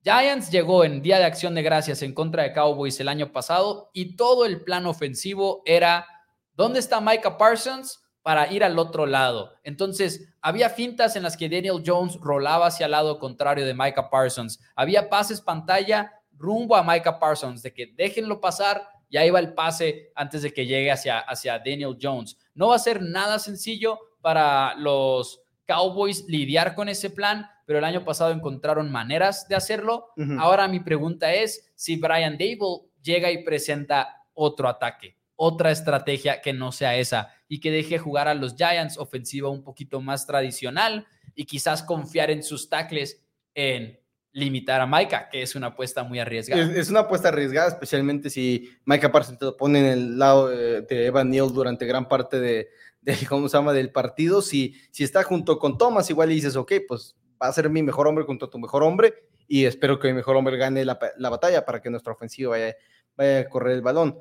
Giants llegó en Día de Acción de Gracias en contra de Cowboys el año pasado y todo el plan ofensivo era, ¿dónde está Micah Parsons? para ir al otro lado. Entonces, había fintas en las que Daniel Jones rolaba hacia el lado contrario de Micah Parsons. Había pases pantalla rumbo a Micah Parsons, de que déjenlo pasar, y ahí va el pase antes de que llegue hacia, hacia Daniel Jones. No va a ser nada sencillo, para los Cowboys lidiar con ese plan, pero el año pasado encontraron maneras de hacerlo. Ahora mi pregunta es si Brian Dable llega y presenta otro ataque, otra estrategia que no sea esa y que deje jugar a los Giants ofensiva un poquito más tradicional y quizás confiar en sus tackles en limitar a Micah, que es una apuesta muy arriesgada. Es, una apuesta arriesgada, especialmente si Micah Parsons te lo pone en el lado de Evan Neal durante gran parte de, ¿cómo se llama?, del partido. Si, si está junto con Thomas, igual le dices, ok, pues va a ser mi mejor hombre contra tu mejor hombre y espero que mi mejor hombre gane la, batalla para que nuestra ofensiva vaya, vaya, a correr el balón.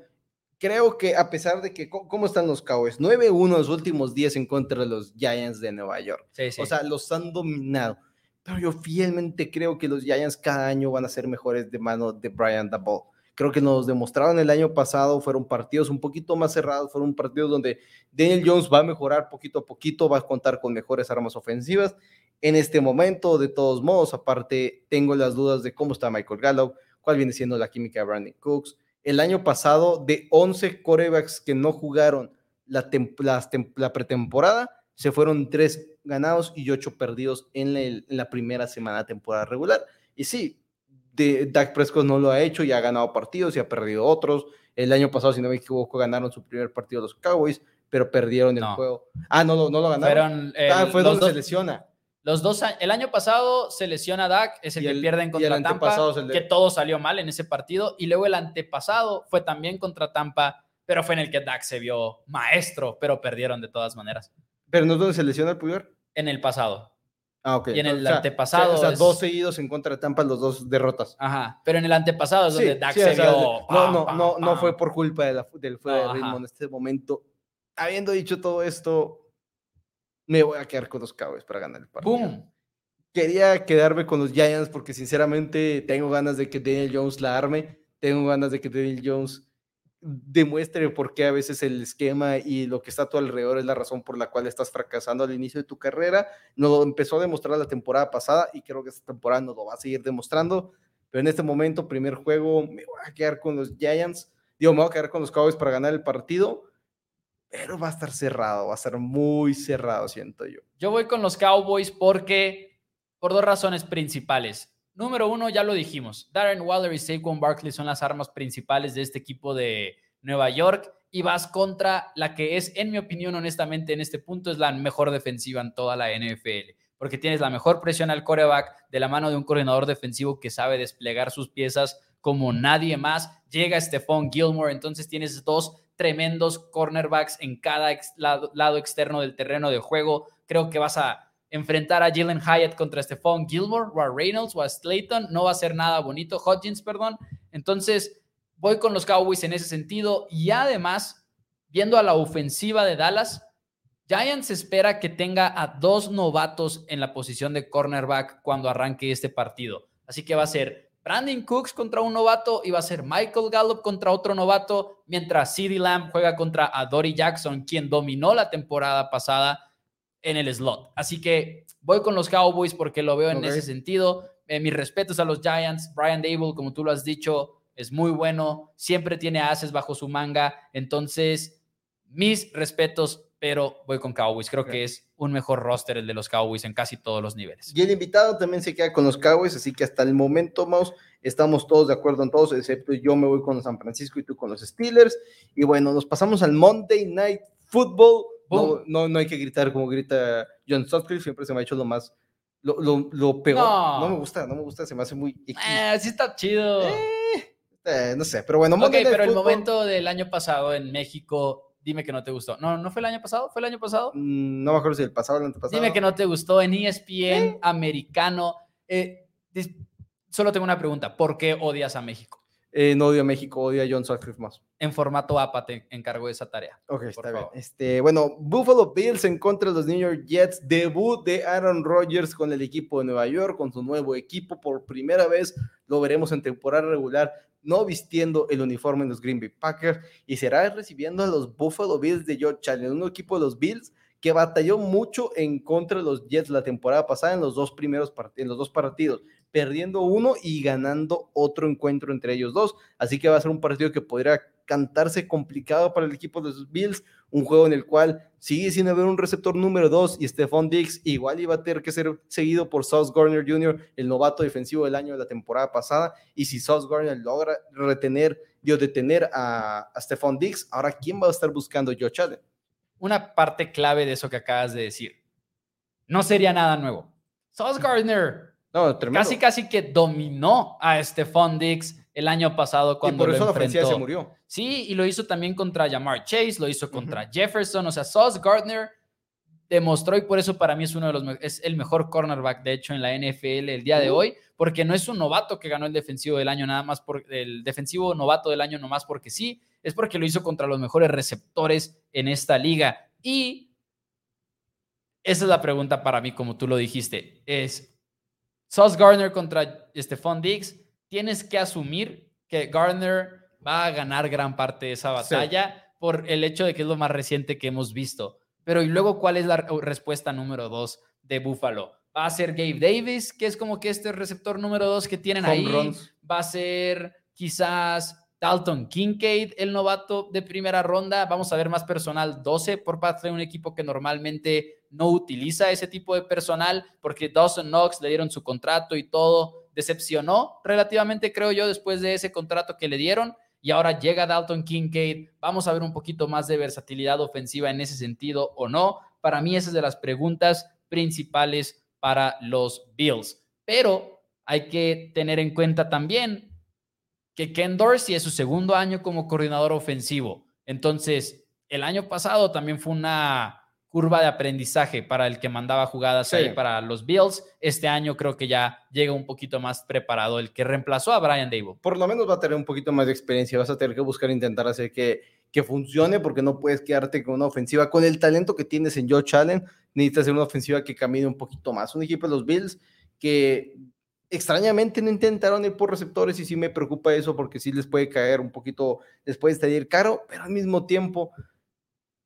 Creo que a pesar de que, ¿cómo están los Cowboys? 9-1 los últimos 10 en contra de los Giants de Nueva York. O sea, los han dominado. Pero yo fielmente creo que los Giants cada año van a ser mejores de mano de Brian Dabble creo que nos demostraron el año pasado, fueron partidos un poquito más cerrados, fueron partidos donde Daniel Jones va a mejorar poquito a poquito, va a contar con mejores armas ofensivas. En este momento, de todos modos, aparte, tengo las dudas de cómo está Michael Gallup, cuál viene siendo la química de Brandon Cooks. El año pasado, de 11 corebacks que no jugaron la, pretemporada, se fueron 3 ganados y 8 perdidos en la, en la primera semana temporada regular. Y sí, de, Dak Prescott no lo ha hecho y ha ganado partidos y ha perdido otros. El año pasado, si no me equivoco, ganaron su primer partido los Cowboys, pero perdieron el juego. Ah, no, no, lo ganaron. ah, fue donde se lesiona. Los dos, el año pasado se lesiona Dak, es el, que pierde en contra Tampa, que todo salió mal en ese partido. Y luego el antepasado fue también contra Tampa, pero fue en el que Dak se vio maestro, pero perdieron de todas maneras. ¿Pero no es donde se lesiona el Puyol? En el pasado. Ah, ok. Y en el antepasado. O sea, dos seguidos en contra de Tampa, los dos derrotas. Ajá. Pero en el antepasado es donde Dak se vio. No, no, no, no fue por culpa de la, del fuego de ritmo en este momento. Habiendo dicho todo esto, me voy a quedar con los Cowboys para ganar el partido. ¡Pum! Quería quedarme con los Giants porque sinceramente tengo ganas de que Daniel Jones la arme. Tengo ganas de que Daniel Jones demuestre por qué a veces el esquema y lo que está a tu alrededor es la razón por la cual estás fracasando al inicio de tu carrera. Nos lo empezó a demostrar la temporada pasada y creo que esta temporada nos lo va a seguir demostrando. Pero en este momento, primer juego, me voy a quedar con los Giants. Digo, me voy a quedar con los Cowboys para ganar el partido, pero va a estar cerrado, va a ser muy cerrado, siento yo. Yo voy con los Cowboys porque, por dos razones principales. Número uno, ya lo dijimos. Darren Waller y Saquon Barkley son las armas principales de este equipo de Nueva York. Y vas contra la que es, en mi opinión, honestamente, en este punto, es la mejor defensiva en toda la NFL. Porque tienes la mejor presión al coreback de la mano de un coordinador defensivo que sabe desplegar sus piezas como nadie más. Llega Stephon Gilmore, entonces tienes dos tremendos cornerbacks en cada lado, lado, externo del terreno de juego. Creo que vas a enfrentar a Jalen Hyatt contra Stephon Gilmore o a Reynolds o a Slayton. No va a ser nada bonito. Hodgins, perdón. Entonces, voy con los Cowboys en ese sentido. Y además, viendo a la ofensiva de Dallas, Giants espera que tenga a dos novatos en la posición de cornerback cuando arranque este partido. Así que va a ser Brandon Cooks contra un novato y va a ser Michael Gallup contra otro novato, mientras CeeDee Lamb juega contra Dory Jackson, quien dominó la temporada pasada en el slot. Así que voy con los Cowboys porque lo veo en ese sentido. Eh, mis respetos a los Giants. Brian Dable, como tú lo has dicho, es muy bueno. Siempre tiene ases bajo su manga. Entonces, mis respetos, pero voy con Cowboys. Creo que es un mejor roster el de los Cowboys en casi todos los niveles. Y el invitado también se queda con los Cowboys, así que hasta el momento, Maus, estamos todos de acuerdo en todos, excepto yo me voy con San Francisco y tú con los Steelers. Y bueno, nos pasamos al Monday Night Football. No, no, hay que gritar como grita John Sutcliffe, siempre se me ha hecho lo más, lo, lo, peor. No. me gusta, no me gusta, se me hace muy... Eh, sí está chido. Eh, eh, no sé, pero bueno. Ok, pero el momento del año pasado en México, dime que no te gustó. No, ¿no fue el año pasado? ¿Fue el año pasado? Mm, no me acuerdo si el pasado o el antepasado. Dime que no te gustó en ESPN, americano. Eh, solo tengo una pregunta. ¿Por qué odias a México? Eh, no odio a México, odio a John Sutcliffe más. En formato APA te encargo esa tarea. Ok, está bien. Este, bueno, Buffalo Bills en contra de los New York Jets. Debut de Aaron Rodgers con el equipo de Nueva York, con su nuevo equipo. Por primera vez lo veremos en temporada regular, no vistiendo el uniforme de los Green Bay Packers. Y será recibiendo a los Buffalo Bills de George Allen, un equipo de los Bills que batalló mucho en contra de los Jets la temporada pasada en los dos primeros en los dos partidos, perdiendo uno y ganando otro encuentro entre ellos dos. Así que va a ser un partido que podría cantarse complicado para el equipo de los Bills, un juego en el cual sigue sin haber un receptor número dos y Stephon Diggs igual iba a tener que ser seguido por Sauce Gardner Jr., el novato defensivo del año de la temporada pasada, y si Sauce Gardner logra retener, dio detener a, a Stephon Diggs, ahora ¿quién va a estar buscando Joe Allen? una parte clave de eso que acabas de decir. No sería nada nuevo. Sauce Gardner no, casi casi que dominó a Stephon Diggs el año pasado cuando y por eso lo la se murió. Sí, y lo hizo también contra Jamar Chase, lo hizo contra Jefferson, o sea, Sauce Gardner demostró y por eso para mí es uno de los es el mejor cornerback de hecho en la NFL el día de hoy, porque no es un novato que ganó el defensivo del año nada más por el defensivo novato del año nomás porque sí, es porque lo hizo contra los mejores receptores en esta liga. Y esa es la pregunta para mí, como tú lo dijiste, es Sauce Gardner contra Stephon Diggs, tienes que asumir que Gardner va a ganar gran parte de esa batalla por el hecho de que es lo más reciente que hemos visto. Pero y luego, ¿cuál es la respuesta número dos de Buffalo? Va a ser Gabe Davis, que es como que este receptor número dos que tienen ahí. Va a ser quizás Dalton Kincaid, el novato de primera ronda. Vamos a ver más personal 12 por parte de un equipo que normalmente no utiliza ese tipo de personal porque Dawson Knox le dieron su contrato y todo. Decepcionó relativamente, creo yo, después de ese contrato que le dieron. Y ahora llega Dalton Kincaid. Vamos a ver un poquito más de versatilidad ofensiva en ese sentido o no. Para mí, esa es de las preguntas principales para los Bills. Pero hay que tener en cuenta también que Ken Dorsey es su segundo año como coordinador ofensivo. Entonces, el año pasado también fue una curva de aprendizaje para el que mandaba jugadas ahí para los Bills. Este año creo que ya llega un poquito más preparado el que reemplazó a Brian Dable. Por lo menos va a tener un poquito más de experiencia, vas a tener que buscar intentar hacer que, que funcione porque no puedes quedarte con una ofensiva con el talento que tienes en Joe Allen, necesitas hacer una ofensiva que camine un poquito más. Un equipo de los Bills que extrañamente no intentaron ir por receptores y sí me preocupa eso porque sí les puede caer un poquito, les puede salir caro, pero al mismo tiempo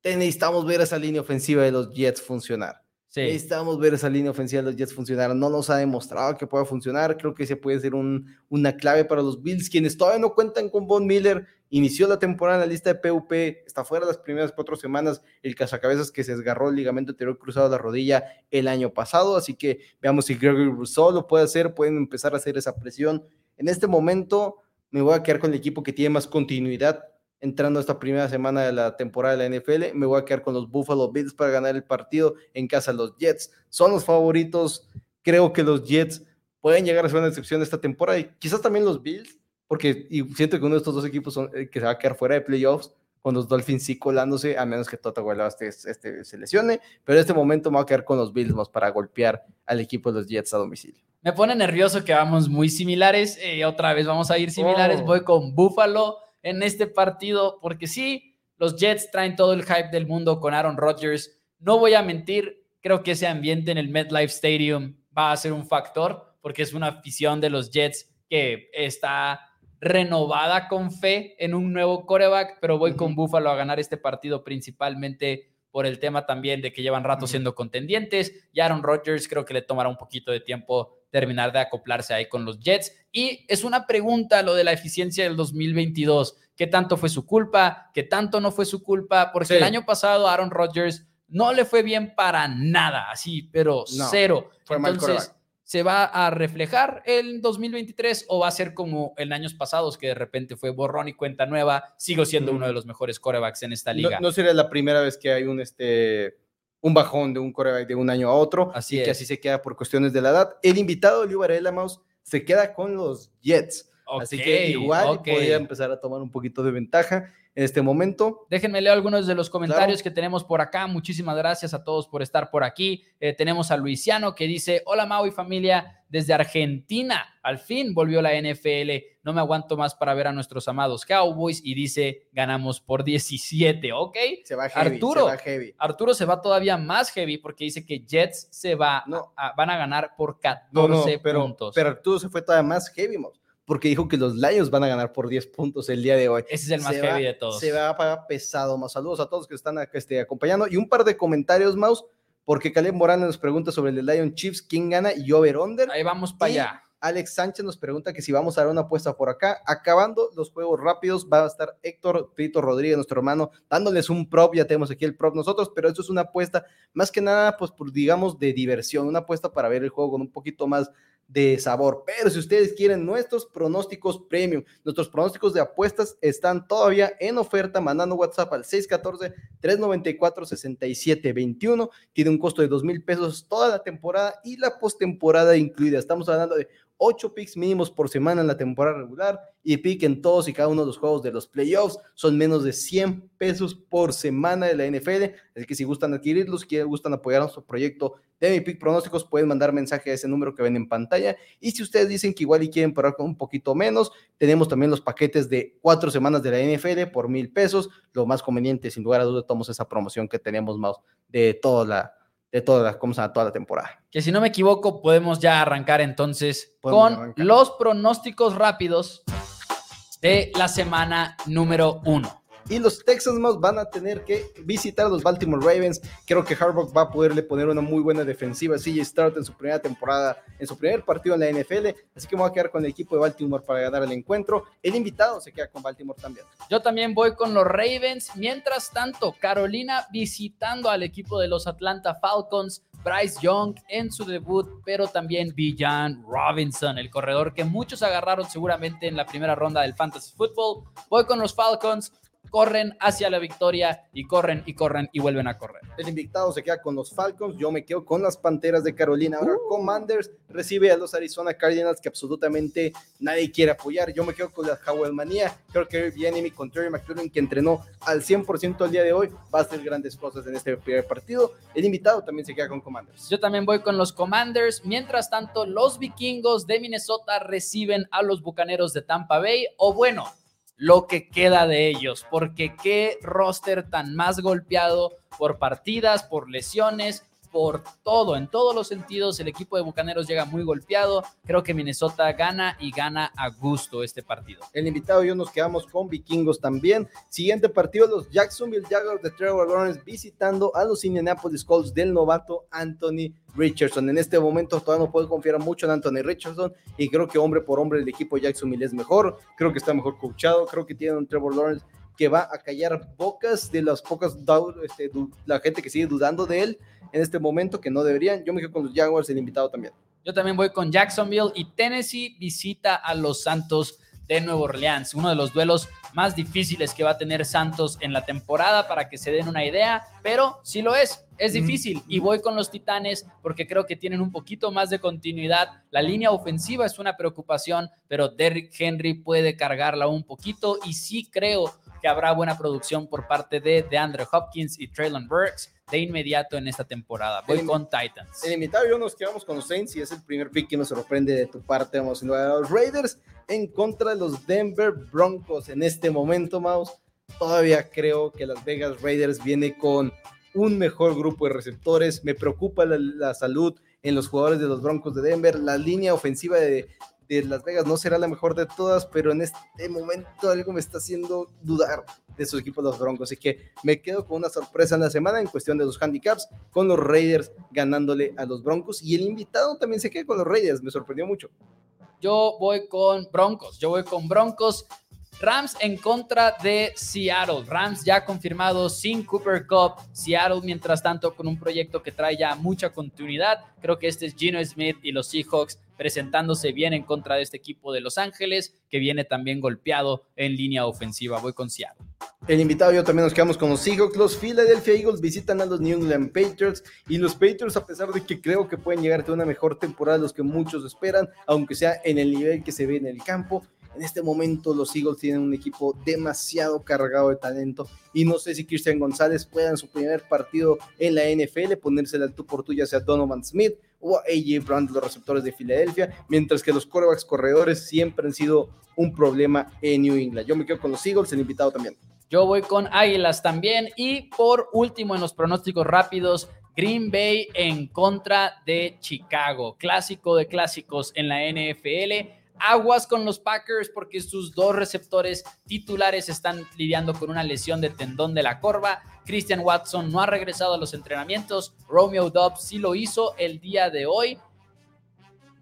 necesitamos ver esa línea ofensiva de los Jets funcionar. Sí. Necesitamos ver esa línea ofensiva de los Jets funcionar. No nos ha demostrado que pueda funcionar. Creo que ese puede ser un, una clave para los Bills, quienes todavía no cuentan con Von Miller. Inició la temporada en la lista de PUP, está fuera las primeras cuatro semanas. El cazacabezas que se desgarró el ligamento anterior cruzado de la rodilla el año pasado. Así que veamos si Gregory Rousseau lo puede hacer. Pueden empezar a hacer esa presión. En este momento me voy a quedar con el equipo que tiene más continuidad entrando esta primera semana de la temporada de la NFL. Me voy a quedar con los Buffalo Bills para ganar el partido en casa de los Jets. Son los favoritos. Creo que los Jets pueden llegar a ser una excepción esta temporada y quizás también los Bills, porque y siento que uno de estos dos equipos son, eh, que se va a quedar fuera de playoffs con los Dolphins sí colándose, a menos que Tota este, este, se lesione, pero en este momento me voy a quedar con los Bills más para golpear al equipo de los Jets a domicilio. Me pone nervioso que vamos muy similares, eh, otra vez vamos a ir similares, oh. voy con Buffalo en este partido, porque sí, los Jets traen todo el hype del mundo con Aaron Rodgers. No voy a mentir, creo que ese ambiente en el MetLife Stadium va a ser un factor, porque es una afición de los Jets que está renovada con fe en un nuevo coreback, pero voy con Buffalo a ganar este partido principalmente por el tema también de que llevan rato siendo contendientes. Y Aaron Rodgers creo que le tomará un poquito de tiempo terminar de acoplarse ahí con los Jets. Y es una pregunta lo de la eficiencia del 2022. ¿Qué tanto fue su culpa? ¿Qué tanto no fue su culpa? Porque el año pasado Aaron Rodgers no le fue bien para nada, así, pero cero. Fue Entonces, ¿se va a reflejar el 2023 o va a ser como en años pasados que de repente fue borrón y cuenta nueva? Sigo siendo uno de los mejores corebacks en esta liga. No, no sería la primera vez que hay un este un bajón de un coreback de un año a otro así y que así se queda por cuestiones de la edad. El invitado Liu Varela Mouse se queda con los Jets. Así que igual podría empezar a tomar un poquito de ventaja en este momento. Déjenme leer algunos de los comentarios que tenemos por acá. Muchísimas gracias a todos por estar por aquí. Eh, tenemos a Luisiano que dice, hola Mau y familia desde Argentina. Al fin volvió la NFL. No me aguanto más para ver a nuestros amados Cowboys y dice, ganamos por 17, ¿ok? Se va heavy, Arturo, se va heavy. Arturo se va todavía más heavy porque dice que Jets se va van a ganar por 14 pero, puntos. Pero Arturo se fue todavía más heavy, porque dijo que los Lions van a ganar por 10 puntos el día de hoy. Ese es el más heavy de todos. Se va a pagar pesado, más saludos a todos que están este, acompañando. Y un par de comentarios, Mouse, porque Caleb Morales nos pregunta sobre el Lion Chiefs, quién gana y over under. Ahí vamos para allá. Alex Sánchez nos pregunta que si vamos a dar una apuesta por acá. Acabando los juegos rápidos, va a estar Héctor Pito Rodríguez, nuestro hermano, dándoles un prop. Ya tenemos aquí el prop nosotros, pero esto es una apuesta más que nada, pues, por, digamos, de diversión, una apuesta para ver el juego con un poquito más de sabor. Pero si ustedes quieren nuestros pronósticos premium, nuestros pronósticos de apuestas están todavía en oferta, mandando WhatsApp al 614-394-6721. Tiene un costo de dos mil pesos toda la temporada y la postemporada incluida. Estamos hablando de 8 picks mínimos por semana en la temporada regular y pick en todos y cada uno de los juegos de los playoffs. Son menos de 100 pesos por semana de la NFL. Así que si gustan adquirirlos, si gustan apoyar nuestro proyecto de mi pick pronósticos, pueden mandar mensaje a ese número que ven en pantalla. Y si ustedes dicen que igual y quieren parar con un poquito menos, tenemos también los paquetes de cuatro semanas de la NFL por mil pesos. Lo más conveniente, sin lugar a dudas, tomamos esa promoción que tenemos más de toda la de toda, ¿cómo toda la temporada. Que si no me equivoco, podemos ya arrancar entonces con los pronósticos rápidos de la semana número uno y los Texans más van a tener que visitar a los Baltimore Ravens. Creo que Harbaugh va a poderle poner una muy buena defensiva a CJ Start en su primera temporada, en su primer partido en la NFL. Así que me voy a quedar con el equipo de Baltimore para ganar el encuentro. El invitado se queda con Baltimore también. Yo también voy con los Ravens. Mientras tanto, Carolina visitando al equipo de los Atlanta Falcons. Bryce Young en su debut, pero también Villan Robinson, el corredor que muchos agarraron seguramente en la primera ronda del Fantasy Football. Voy con los Falcons corren hacia la victoria y corren y corren y vuelven a correr. El invitado se queda con los Falcons, yo me quedo con las Panteras de Carolina. Ahora uh. Commanders recibe a los Arizona Cardinals que absolutamente nadie quiere apoyar. Yo me quedo con la Howell Manía. Creo que viene mi Terry McLaurin que entrenó al 100% el día de hoy. Va a hacer grandes cosas en este primer partido. El invitado también se queda con Commanders. Yo también voy con los Commanders. Mientras tanto, los vikingos de Minnesota reciben a los Bucaneros de Tampa Bay. O bueno, lo que queda de ellos, porque qué roster tan más golpeado por partidas, por lesiones, por todo, en todos los sentidos. El equipo de Bucaneros llega muy golpeado. Creo que Minnesota gana y gana a gusto este partido. El invitado y yo nos quedamos con Vikingos también. Siguiente partido, los Jacksonville Jaguars de Trevor Lawrence visitando a los Indianapolis Colts del novato Anthony Richardson. En este momento todavía no puedo confiar mucho en Anthony Richardson y creo que hombre por hombre el equipo Jacksonville es mejor. Creo que está mejor coachado. Creo que tiene un Trevor Lawrence que va a callar bocas de las pocas, este, la gente que sigue dudando de él en este momento, que no deberían. Yo me quedo con los Jaguars, el invitado también. Yo también voy con Jacksonville y Tennessee visita a los Santos de Nueva Orleans, uno de los duelos más difíciles que va a tener Santos en la temporada para que se den una idea, pero sí lo es, es difícil y voy con los Titanes porque creo que tienen un poquito más de continuidad. La línea ofensiva es una preocupación, pero Derrick Henry puede cargarla un poquito y sí creo que habrá buena producción por parte de, de Andrew Hopkins y Traylon Burks de inmediato en esta temporada. Voy con Titans. En invitado yo nos quedamos con los Saints y es el primer pick que nos sorprende de tu parte. Vamos a los Raiders en contra de los Denver Broncos. En este momento, Maus, todavía creo que las Vegas Raiders viene con un mejor grupo de receptores. Me preocupa la, la salud en los jugadores de los Broncos de Denver. La línea ofensiva de, de Las Vegas no será la mejor de todas, pero en este momento algo me está haciendo dudar de sus equipos los Broncos. Así que me quedo con una sorpresa en la semana en cuestión de los handicaps, con los Raiders ganándole a los Broncos. Y el invitado también se queda con los Raiders, me sorprendió mucho. Yo voy con Broncos, yo voy con Broncos. Rams en contra de Seattle. Rams ya confirmado sin Cooper Cup. Seattle, mientras tanto, con un proyecto que trae ya mucha continuidad. Creo que este es Gino Smith y los Seahawks presentándose bien en contra de este equipo de Los Ángeles, que viene también golpeado en línea ofensiva. Voy con Seattle. El invitado yo también nos quedamos con los Seahawks. Los Philadelphia Eagles visitan a los New England Patriots y los Patriots, a pesar de que creo que pueden llegar a una mejor temporada los que muchos esperan, aunque sea en el nivel que se ve en el campo, en este momento los Eagles tienen un equipo demasiado cargado de talento y no sé si Christian González pueda en su primer partido en la NFL ponerse al tú por tú ya sea Donovan Smith o AJ Brown los receptores de Filadelfia, mientras que los corebacks corredores siempre han sido un problema en New England. Yo me quedo con los Eagles, el invitado también. Yo voy con Águilas también y por último en los pronósticos rápidos, Green Bay en contra de Chicago, clásico de clásicos en la NFL aguas con los Packers porque sus dos receptores titulares están lidiando con una lesión de tendón de la corva. Christian Watson no ha regresado a los entrenamientos. Romeo Dobbs sí lo hizo el día de hoy.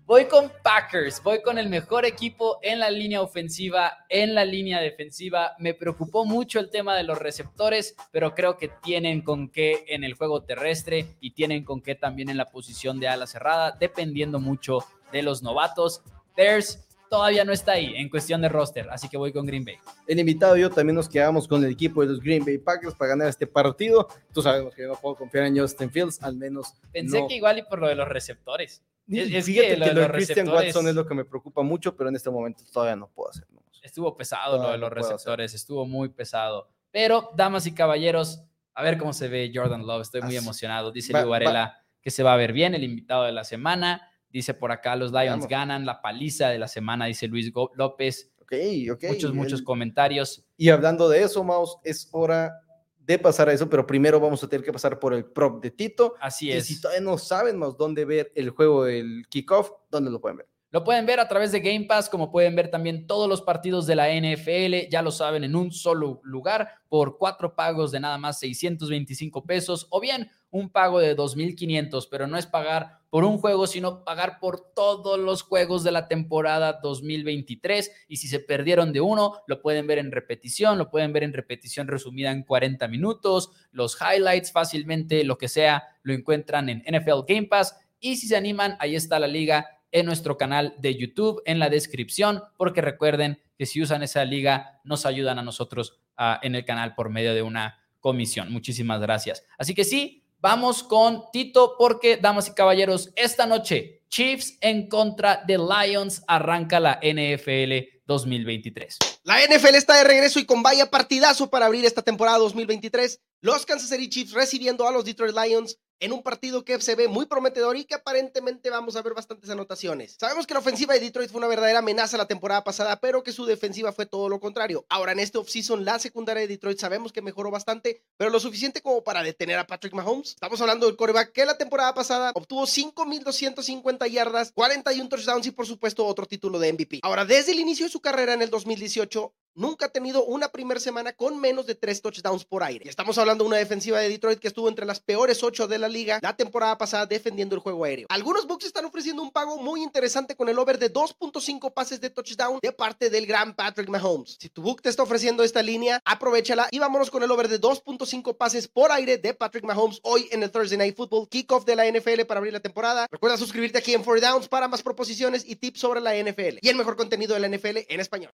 Voy con Packers, voy con el mejor equipo en la línea ofensiva, en la línea defensiva. Me preocupó mucho el tema de los receptores, pero creo que tienen con qué en el juego terrestre y tienen con qué también en la posición de ala cerrada, dependiendo mucho de los novatos. Bears todavía no está ahí en cuestión de roster, así que voy con Green Bay. El invitado y yo también nos quedamos con el equipo de los Green Bay Packers para ganar este partido. Tú sabemos que yo no puedo confiar en Justin Fields, al menos. Pensé que igual y por lo de los receptores. Es, Fíjate que, lo de, Christian Watson es lo que me preocupa mucho, pero en este momento todavía no puedo hacerlo. Estuvo pesado lo de los receptores, estuvo muy pesado. Pero, damas y caballeros, a ver cómo se ve Jordan Love. Estoy muy emocionado. Dice Luis Varela que se va a ver bien, el invitado de la semana. Dice por acá, los Lions ganan la paliza de la semana, dice Luis López. Ok, ok. Muchos, muchos comentarios. Y hablando de eso, Maus, es hora de pasar a eso, pero primero vamos a tener que pasar por el prop de Tito. Así es. Y si todavía no saben, Maus, dónde ver el juego del kickoff, ¿dónde lo pueden ver? Lo pueden ver a través de Game Pass, como pueden ver también todos los partidos de la NFL, ya lo saben, en un solo lugar, por cuatro pagos de nada más 625 pesos, o bien un pago de 2.500, pero no es pagar por un juego, sino pagar por todos los juegos de la temporada 2023. Y si se perdieron de uno, lo pueden ver en repetición, lo pueden ver en repetición resumida en 40 minutos, los highlights fácilmente, lo que sea, lo encuentran en NFL Game Pass. Y si se animan, ahí está la liga en nuestro canal de YouTube, en la descripción, porque recuerden que si usan esa liga, nos ayudan a nosotros ah, en el canal por medio de una comisión. Muchísimas gracias. Así que sí, vamos con Tito, porque, damas y caballeros, esta noche, Chiefs en contra de Lions, arranca la NFL 2023. La NFL está de regreso y con vaya partidazo para abrir esta temporada 2023. Los Kansas City Chiefs recibiendo a los Detroit Lions en un partido que se ve muy prometedor y que aparentemente vamos a ver bastantes anotaciones. Sabemos que la ofensiva de Detroit fue una verdadera amenaza la temporada pasada, pero que su defensiva fue todo lo contrario. Ahora en este offseason la secundaria de Detroit sabemos que mejoró bastante, pero lo suficiente como para detener a Patrick Mahomes. Estamos hablando del coreback que la temporada pasada obtuvo 5.250 yardas, 41 touchdowns y por supuesto otro título de MVP. Ahora desde el inicio de su carrera en el 2018 nunca ha tenido una primera semana con menos de tres touchdowns por aire. Y estamos hablando de una defensiva de Detroit que estuvo entre las peores ocho de la liga la temporada pasada defendiendo el juego aéreo. Algunos books están ofreciendo un pago muy interesante con el over de 2.5 pases de touchdown de parte del gran Patrick Mahomes. Si tu book te está ofreciendo esta línea, aprovechala y vámonos con el over de 2.5 pases por aire de Patrick Mahomes hoy en el Thursday Night Football Kickoff de la NFL para abrir la temporada. Recuerda suscribirte aquí en 4 Downs para más proposiciones y tips sobre la NFL y el mejor contenido de la NFL en español.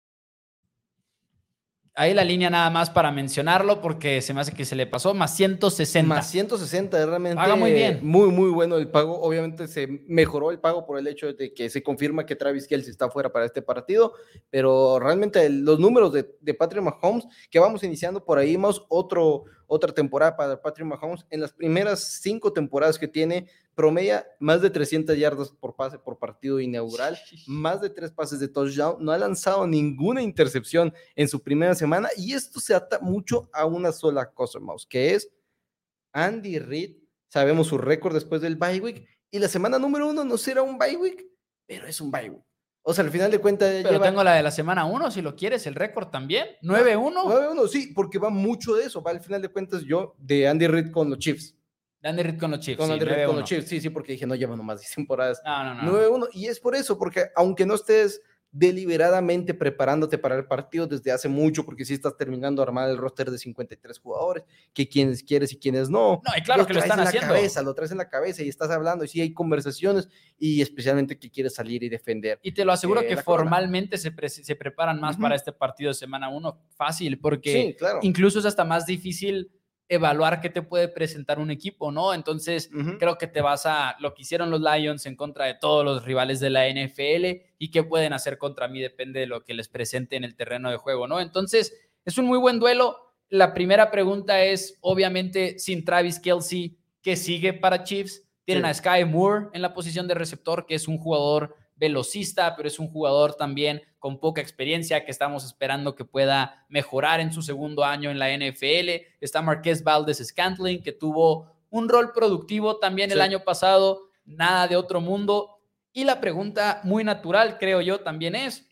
Ahí la línea nada más para mencionarlo porque se me hace que se le pasó más 160. Más 160, realmente. Paga muy bien. Muy, muy bueno el pago. Obviamente se mejoró el pago por el hecho de que se confirma que Travis Kelsey está fuera para este partido, pero realmente los números de, de Patrick Mahomes, que vamos iniciando por ahí, más otro, otra temporada para Patrick Mahomes. En las primeras cinco temporadas que tiene, promedia más de 300 yardas por pase por partido inaugural, más de tres pases de touchdown, no ha lanzado ninguna intercepción en su primera semana y esto se ata mucho a una sola cosa, Mouse, que es Andy Reid, sabemos su récord después del bye week y la semana número uno no será un bye week, pero es un bye week. O sea, al final de cuentas. Pero lleva... tengo la de la semana 1, si lo quieres, el récord también. 9-1. 9-1, sí, porque va mucho de eso. Va al final de cuentas yo de Andy Reid con los Chiefs. De Andy Reid con los Chiefs. Con sí, Andy Reid con los Chiefs, sí, sí, porque dije, no lleva nomás 10 temporadas. No, no, no. 9-1. Y es por eso, porque aunque no estés deliberadamente preparándote para el partido desde hace mucho, porque si estás terminando de armar el roster de 53 jugadores, que quienes quieres y quienes no. No, y claro que lo están en haciendo. La cabeza, lo traes en la cabeza y estás hablando, y sí hay conversaciones, y especialmente que quieres salir y defender. Y te lo aseguro eh, que formalmente se, pre se, preparan más uh -huh. para este partido de semana 1, fácil, porque sí, claro. incluso es hasta más difícil evaluar qué te puede presentar un equipo, ¿no? Entonces, uh -huh. creo que te vas a lo que hicieron los Lions en contra de todos los rivales de la NFL y qué pueden hacer contra mí depende de lo que les presente en el terreno de juego, ¿no? Entonces, es un muy buen duelo. La primera pregunta es, obviamente, sin Travis Kelsey, ¿qué sigue para Chiefs? Tienen sí. a Sky Moore en la posición de receptor, que es un jugador velocista, pero es un jugador también con poca experiencia que estamos esperando que pueda mejorar en su segundo año en la NFL. Está Marqués Valdez Scantling, que tuvo un rol productivo también sí. el año pasado, nada de otro mundo. Y la pregunta muy natural, creo yo, también es,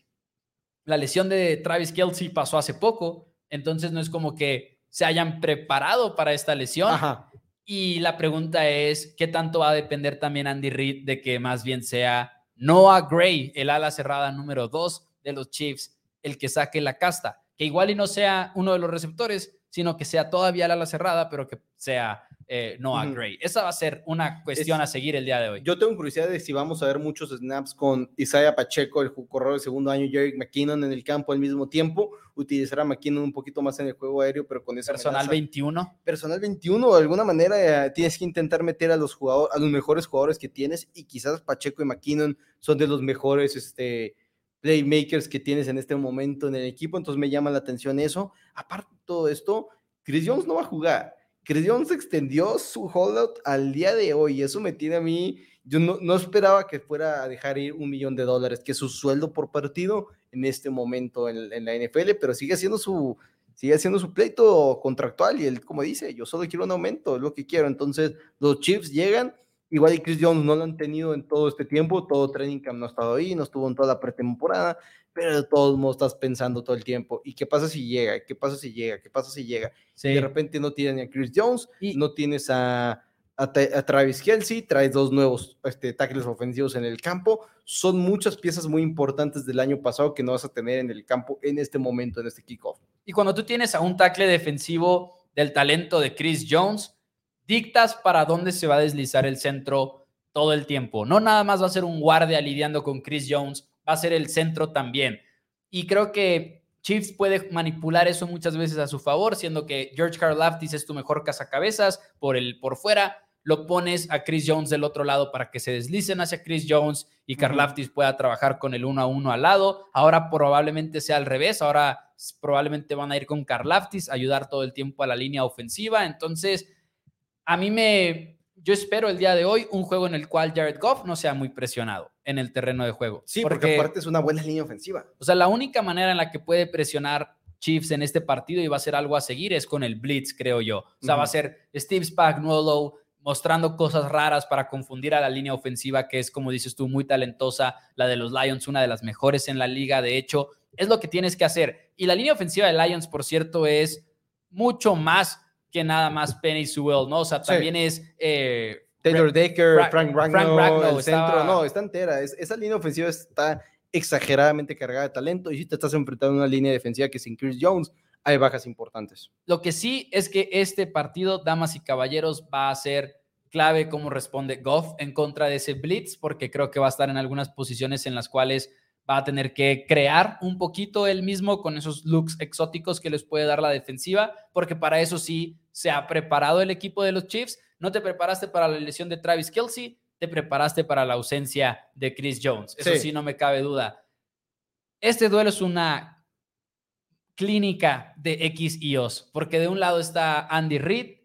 la lesión de Travis Kelsey pasó hace poco, entonces no es como que se hayan preparado para esta lesión. Ajá. Y la pregunta es, ¿qué tanto va a depender también Andy Reid de que más bien sea Noah Gray, el ala cerrada número dos de los Chiefs, el que saque la casta, que igual y no sea uno de los receptores, sino que sea todavía el ala cerrada, pero que sea eh, Noah uh -huh. Gray. Esa va a ser una cuestión es, a seguir el día de hoy. Yo tengo curiosidad de si vamos a ver muchos snaps con Isaiah Pacheco, el corredor del segundo año, Jerry McKinnon en el campo al mismo tiempo. Utilizará a McKinnon un poquito más en el juego aéreo, pero con esa Personal amenaza. 21. Personal 21, de alguna manera eh, tienes que intentar meter a los jugadores, a los mejores jugadores que tienes y quizás Pacheco y McKinnon son de los mejores este, playmakers que tienes en este momento en el equipo, entonces me llama la atención eso. Aparte de todo esto, Chris Jones no va a jugar. Chris Jones extendió su holdout al día de hoy. Eso me tiene a mí. Yo no, no, esperaba que fuera a dejar ir un millón de dólares, que es su sueldo por partido en este momento en, la NFL, pero sigue haciendo su sigue haciendo su pleito contractual y él, como dice, yo solo quiero un aumento, es lo que quiero. Entonces, los Chiefs llegan, igual y Chris Jones no lo han tenido en todo este tiempo, todo training camp no ha estado ahí, no estuvo en toda la pretemporada, pero de todos modos estás pensando todo el tiempo, ¿y qué pasa si llega? ¿Qué pasa si llega? ¿Qué pasa si llega? Sí. Y de repente no tienen a Chris Jones, y no tienes a, a, a Travis Kelsey, traes dos nuevos este, tackles ofensivos en el campo, son muchas piezas muy importantes del año pasado que no vas a tener en el campo en este momento, en este kickoff. Y cuando tú tienes a un tackle defensivo del talento de Chris Jones, dictas para dónde se va a deslizar el centro todo el tiempo. No nada más va a ser un guardia lidiando con Chris Jones, va a ser el centro también. Y creo que Chiefs puede manipular eso muchas veces a su favor, siendo que George Karlaftis es tu mejor cazacabezas por, el, por fuera, lo pones a Chris Jones del otro lado para que se deslicen hacia Chris Jones y Karlaftis uh -huh. pueda trabajar con el uno a uno al lado. Ahora probablemente sea al revés, ahora probablemente van a ir con Karlaftis, ayudar todo el tiempo a la línea ofensiva. Entonces, a mí me, yo espero el día de hoy un juego en el cual Jared Goff no sea muy presionado en el terreno de juego. Sí, porque, aparte es una buena línea ofensiva. O sea, la única manera en la que puede presionar Chiefs en este partido y va a ser algo a seguir es con el blitz, creo yo. O sea, va a ser Steve Spagnuolo mostrando cosas raras para confundir a la línea ofensiva, que es, como dices tú, muy talentosa, la de los Lions, una de las mejores en la liga, de hecho, es lo que tienes que hacer. Y la línea ofensiva de Lions, por cierto, es mucho más que nada más Penny Sewell, ¿no? O sea, también es... Eh, Taylor Decker, Frank, Ragnow, el centro, no, está entera. esa línea ofensiva está exageradamente cargada de talento y si te estás enfrentando a una línea defensiva que sin Chris Jones hay bajas importantes. Lo que sí es que este partido, damas y caballeros, va a ser clave cómo responde Goff en contra de ese blitz, porque creo que va a estar en algunas posiciones en las cuales va a tener que crear un poquito él mismo con esos looks exóticos que les puede dar la defensiva, porque para eso sí se ha preparado el equipo de los Chiefs. No te preparaste para la lesión de Travis Kelsey, te preparaste para la ausencia de Chris Jones. Eso sí, no me cabe duda. Este duelo es una clínica de X y O's, porque de un lado está Andy Reid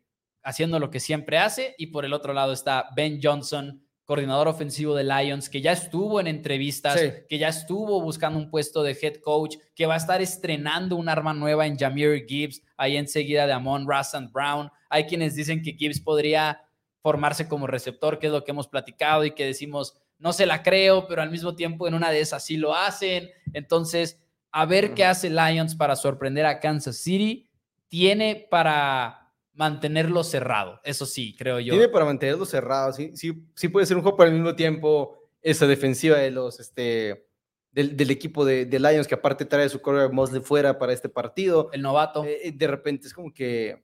haciendo lo que siempre hace y por el otro lado está Ben Johnson, coordinador ofensivo de Lions, que ya estuvo en entrevistas, que ya estuvo buscando un puesto de head coach, que va a estar estrenando un arma nueva en Jameer Gibbs, ahí enseguida de Amon Russell Brown. Hay quienes dicen que Gibbs podría formarse como receptor, que es lo que hemos platicado y que decimos, no se la creo, pero al mismo tiempo en una de esas sí lo hacen. Entonces, a ver qué hace Lions para sorprender a Kansas City. Tiene para mantenerlo cerrado, eso sí, creo yo. Tiene para mantenerlo cerrado, sí, sí, sí puede ser un juego, pero al mismo tiempo esa defensiva de los, este, del, equipo de, Lions, que aparte trae su corredor Mosley fuera para este partido. El novato. Eh, de repente es como que,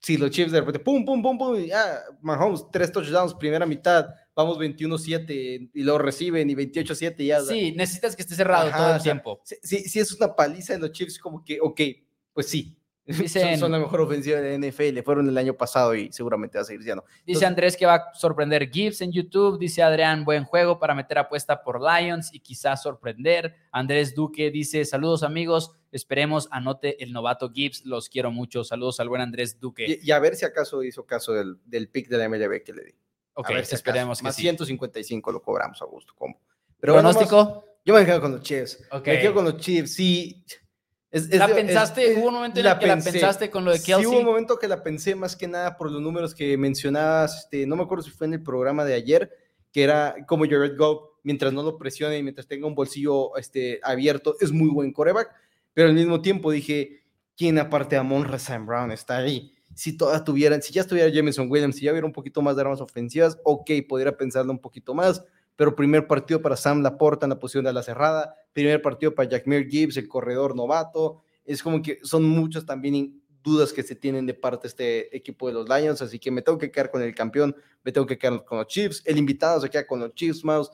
si los Chiefs de repente, pum, pum, pum, pum, y ya, Mahomes, tres touchdowns, primera mitad, vamos 21-7 y luego reciben y 28-7 ya. Sí, necesitas que esté cerrado todo el tiempo. Sí, sí, es una paliza de los Chiefs, como que, ok, pues sí. Son, la mejor ofensiva de NFL, fueron el año pasado y seguramente va a seguir siendo. Dice Andrés que va a sorprender Gibbs en YouTube. Dice Adrián, buen juego para meter apuesta por Lions y quizás sorprender. Andrés Duque dice, saludos amigos, esperemos anote el novato Gibbs, los quiero mucho. Saludos al buen Andrés Duque. Y, a ver si acaso hizo caso del, del pick de la MLB que le di. Ok, esperemos que Más 155 lo cobramos a gusto. ¿cómo? Pero ¿Pronóstico? yo me quedo con los Chiefs. Me quedo con los Chiefs, sí. ¿La pensaste? ¿Hubo un momento en el que la pensaste con lo de Kelsey? Sí, hubo un momento que la pensé más que nada por los números que mencionabas. Este, no me acuerdo si fue en el programa de ayer, que era como Jared Goff, mientras no lo presione y mientras tenga un bolsillo este, abierto, es muy buen coreback. Pero al mismo tiempo dije, ¿quién aparte de Amon Sam Brown está ahí? si todas tuvieran, si ya estuviera Jameson Williams, si ya hubiera un poquito más de armas ofensivas, ok, podría pensarlo un poquito más, pero primer partido para Sam Laporta en la posición de la cerrada, primer partido para Jackmere Gibbs, el corredor novato, es como que son muchas también dudas que se tienen de parte de este equipo de los Lions, así que me tengo que quedar con el campeón, me tengo que quedar con los Chiefs, el invitado se queda con los Chiefs, Mouse,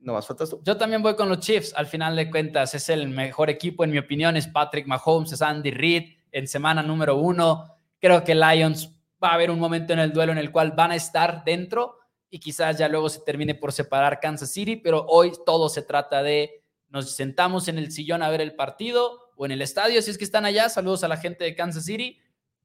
no más faltas tú. Yo también voy con los Chiefs, al final de cuentas es el mejor equipo, en mi opinión, es Patrick Mahomes, es Andy Reid en semana número uno, Creo que Lions va a haber un momento en el duelo en el cual van a estar dentro y quizás ya luego se termine por separar Kansas City, pero hoy todo se trata de nos sentamos en el sillón a ver el partido o en el estadio, si es que están allá, saludos a la gente de Kansas City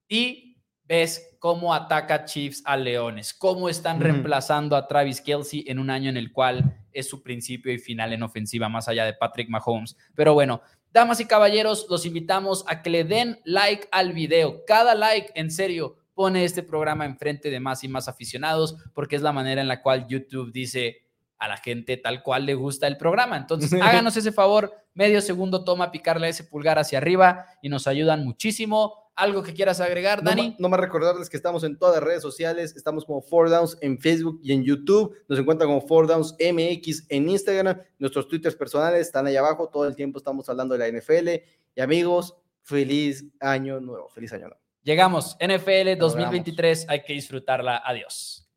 y ves cómo ataca Chiefs a Leones, cómo están reemplazando a Travis Kelsey en un año en el cual es su principio y final en ofensiva, más allá de Patrick Mahomes. Pero bueno, Damas y caballeros, los invitamos a que le den like al video. Cada like, en serio, pone este programa enfrente de más y más aficionados porque es la manera en la cual YouTube dice a la gente tal cual le gusta el programa. Entonces, háganos ese favor, medio segundo toma picarle ese pulgar hacia arriba y nos ayudan muchísimo. ¿Algo que quieras agregar, Dani? No, más recordarles que estamos en todas las redes sociales, estamos como Four Downs en Facebook y en YouTube, nos encuentran como Four Downs MX en Instagram, nuestros twitters personales están ahí abajo, todo el tiempo estamos hablando de la NFL y amigos, feliz año nuevo, feliz año nuevo. Llegamos, NFL 2023, hay que disfrutarla, adiós.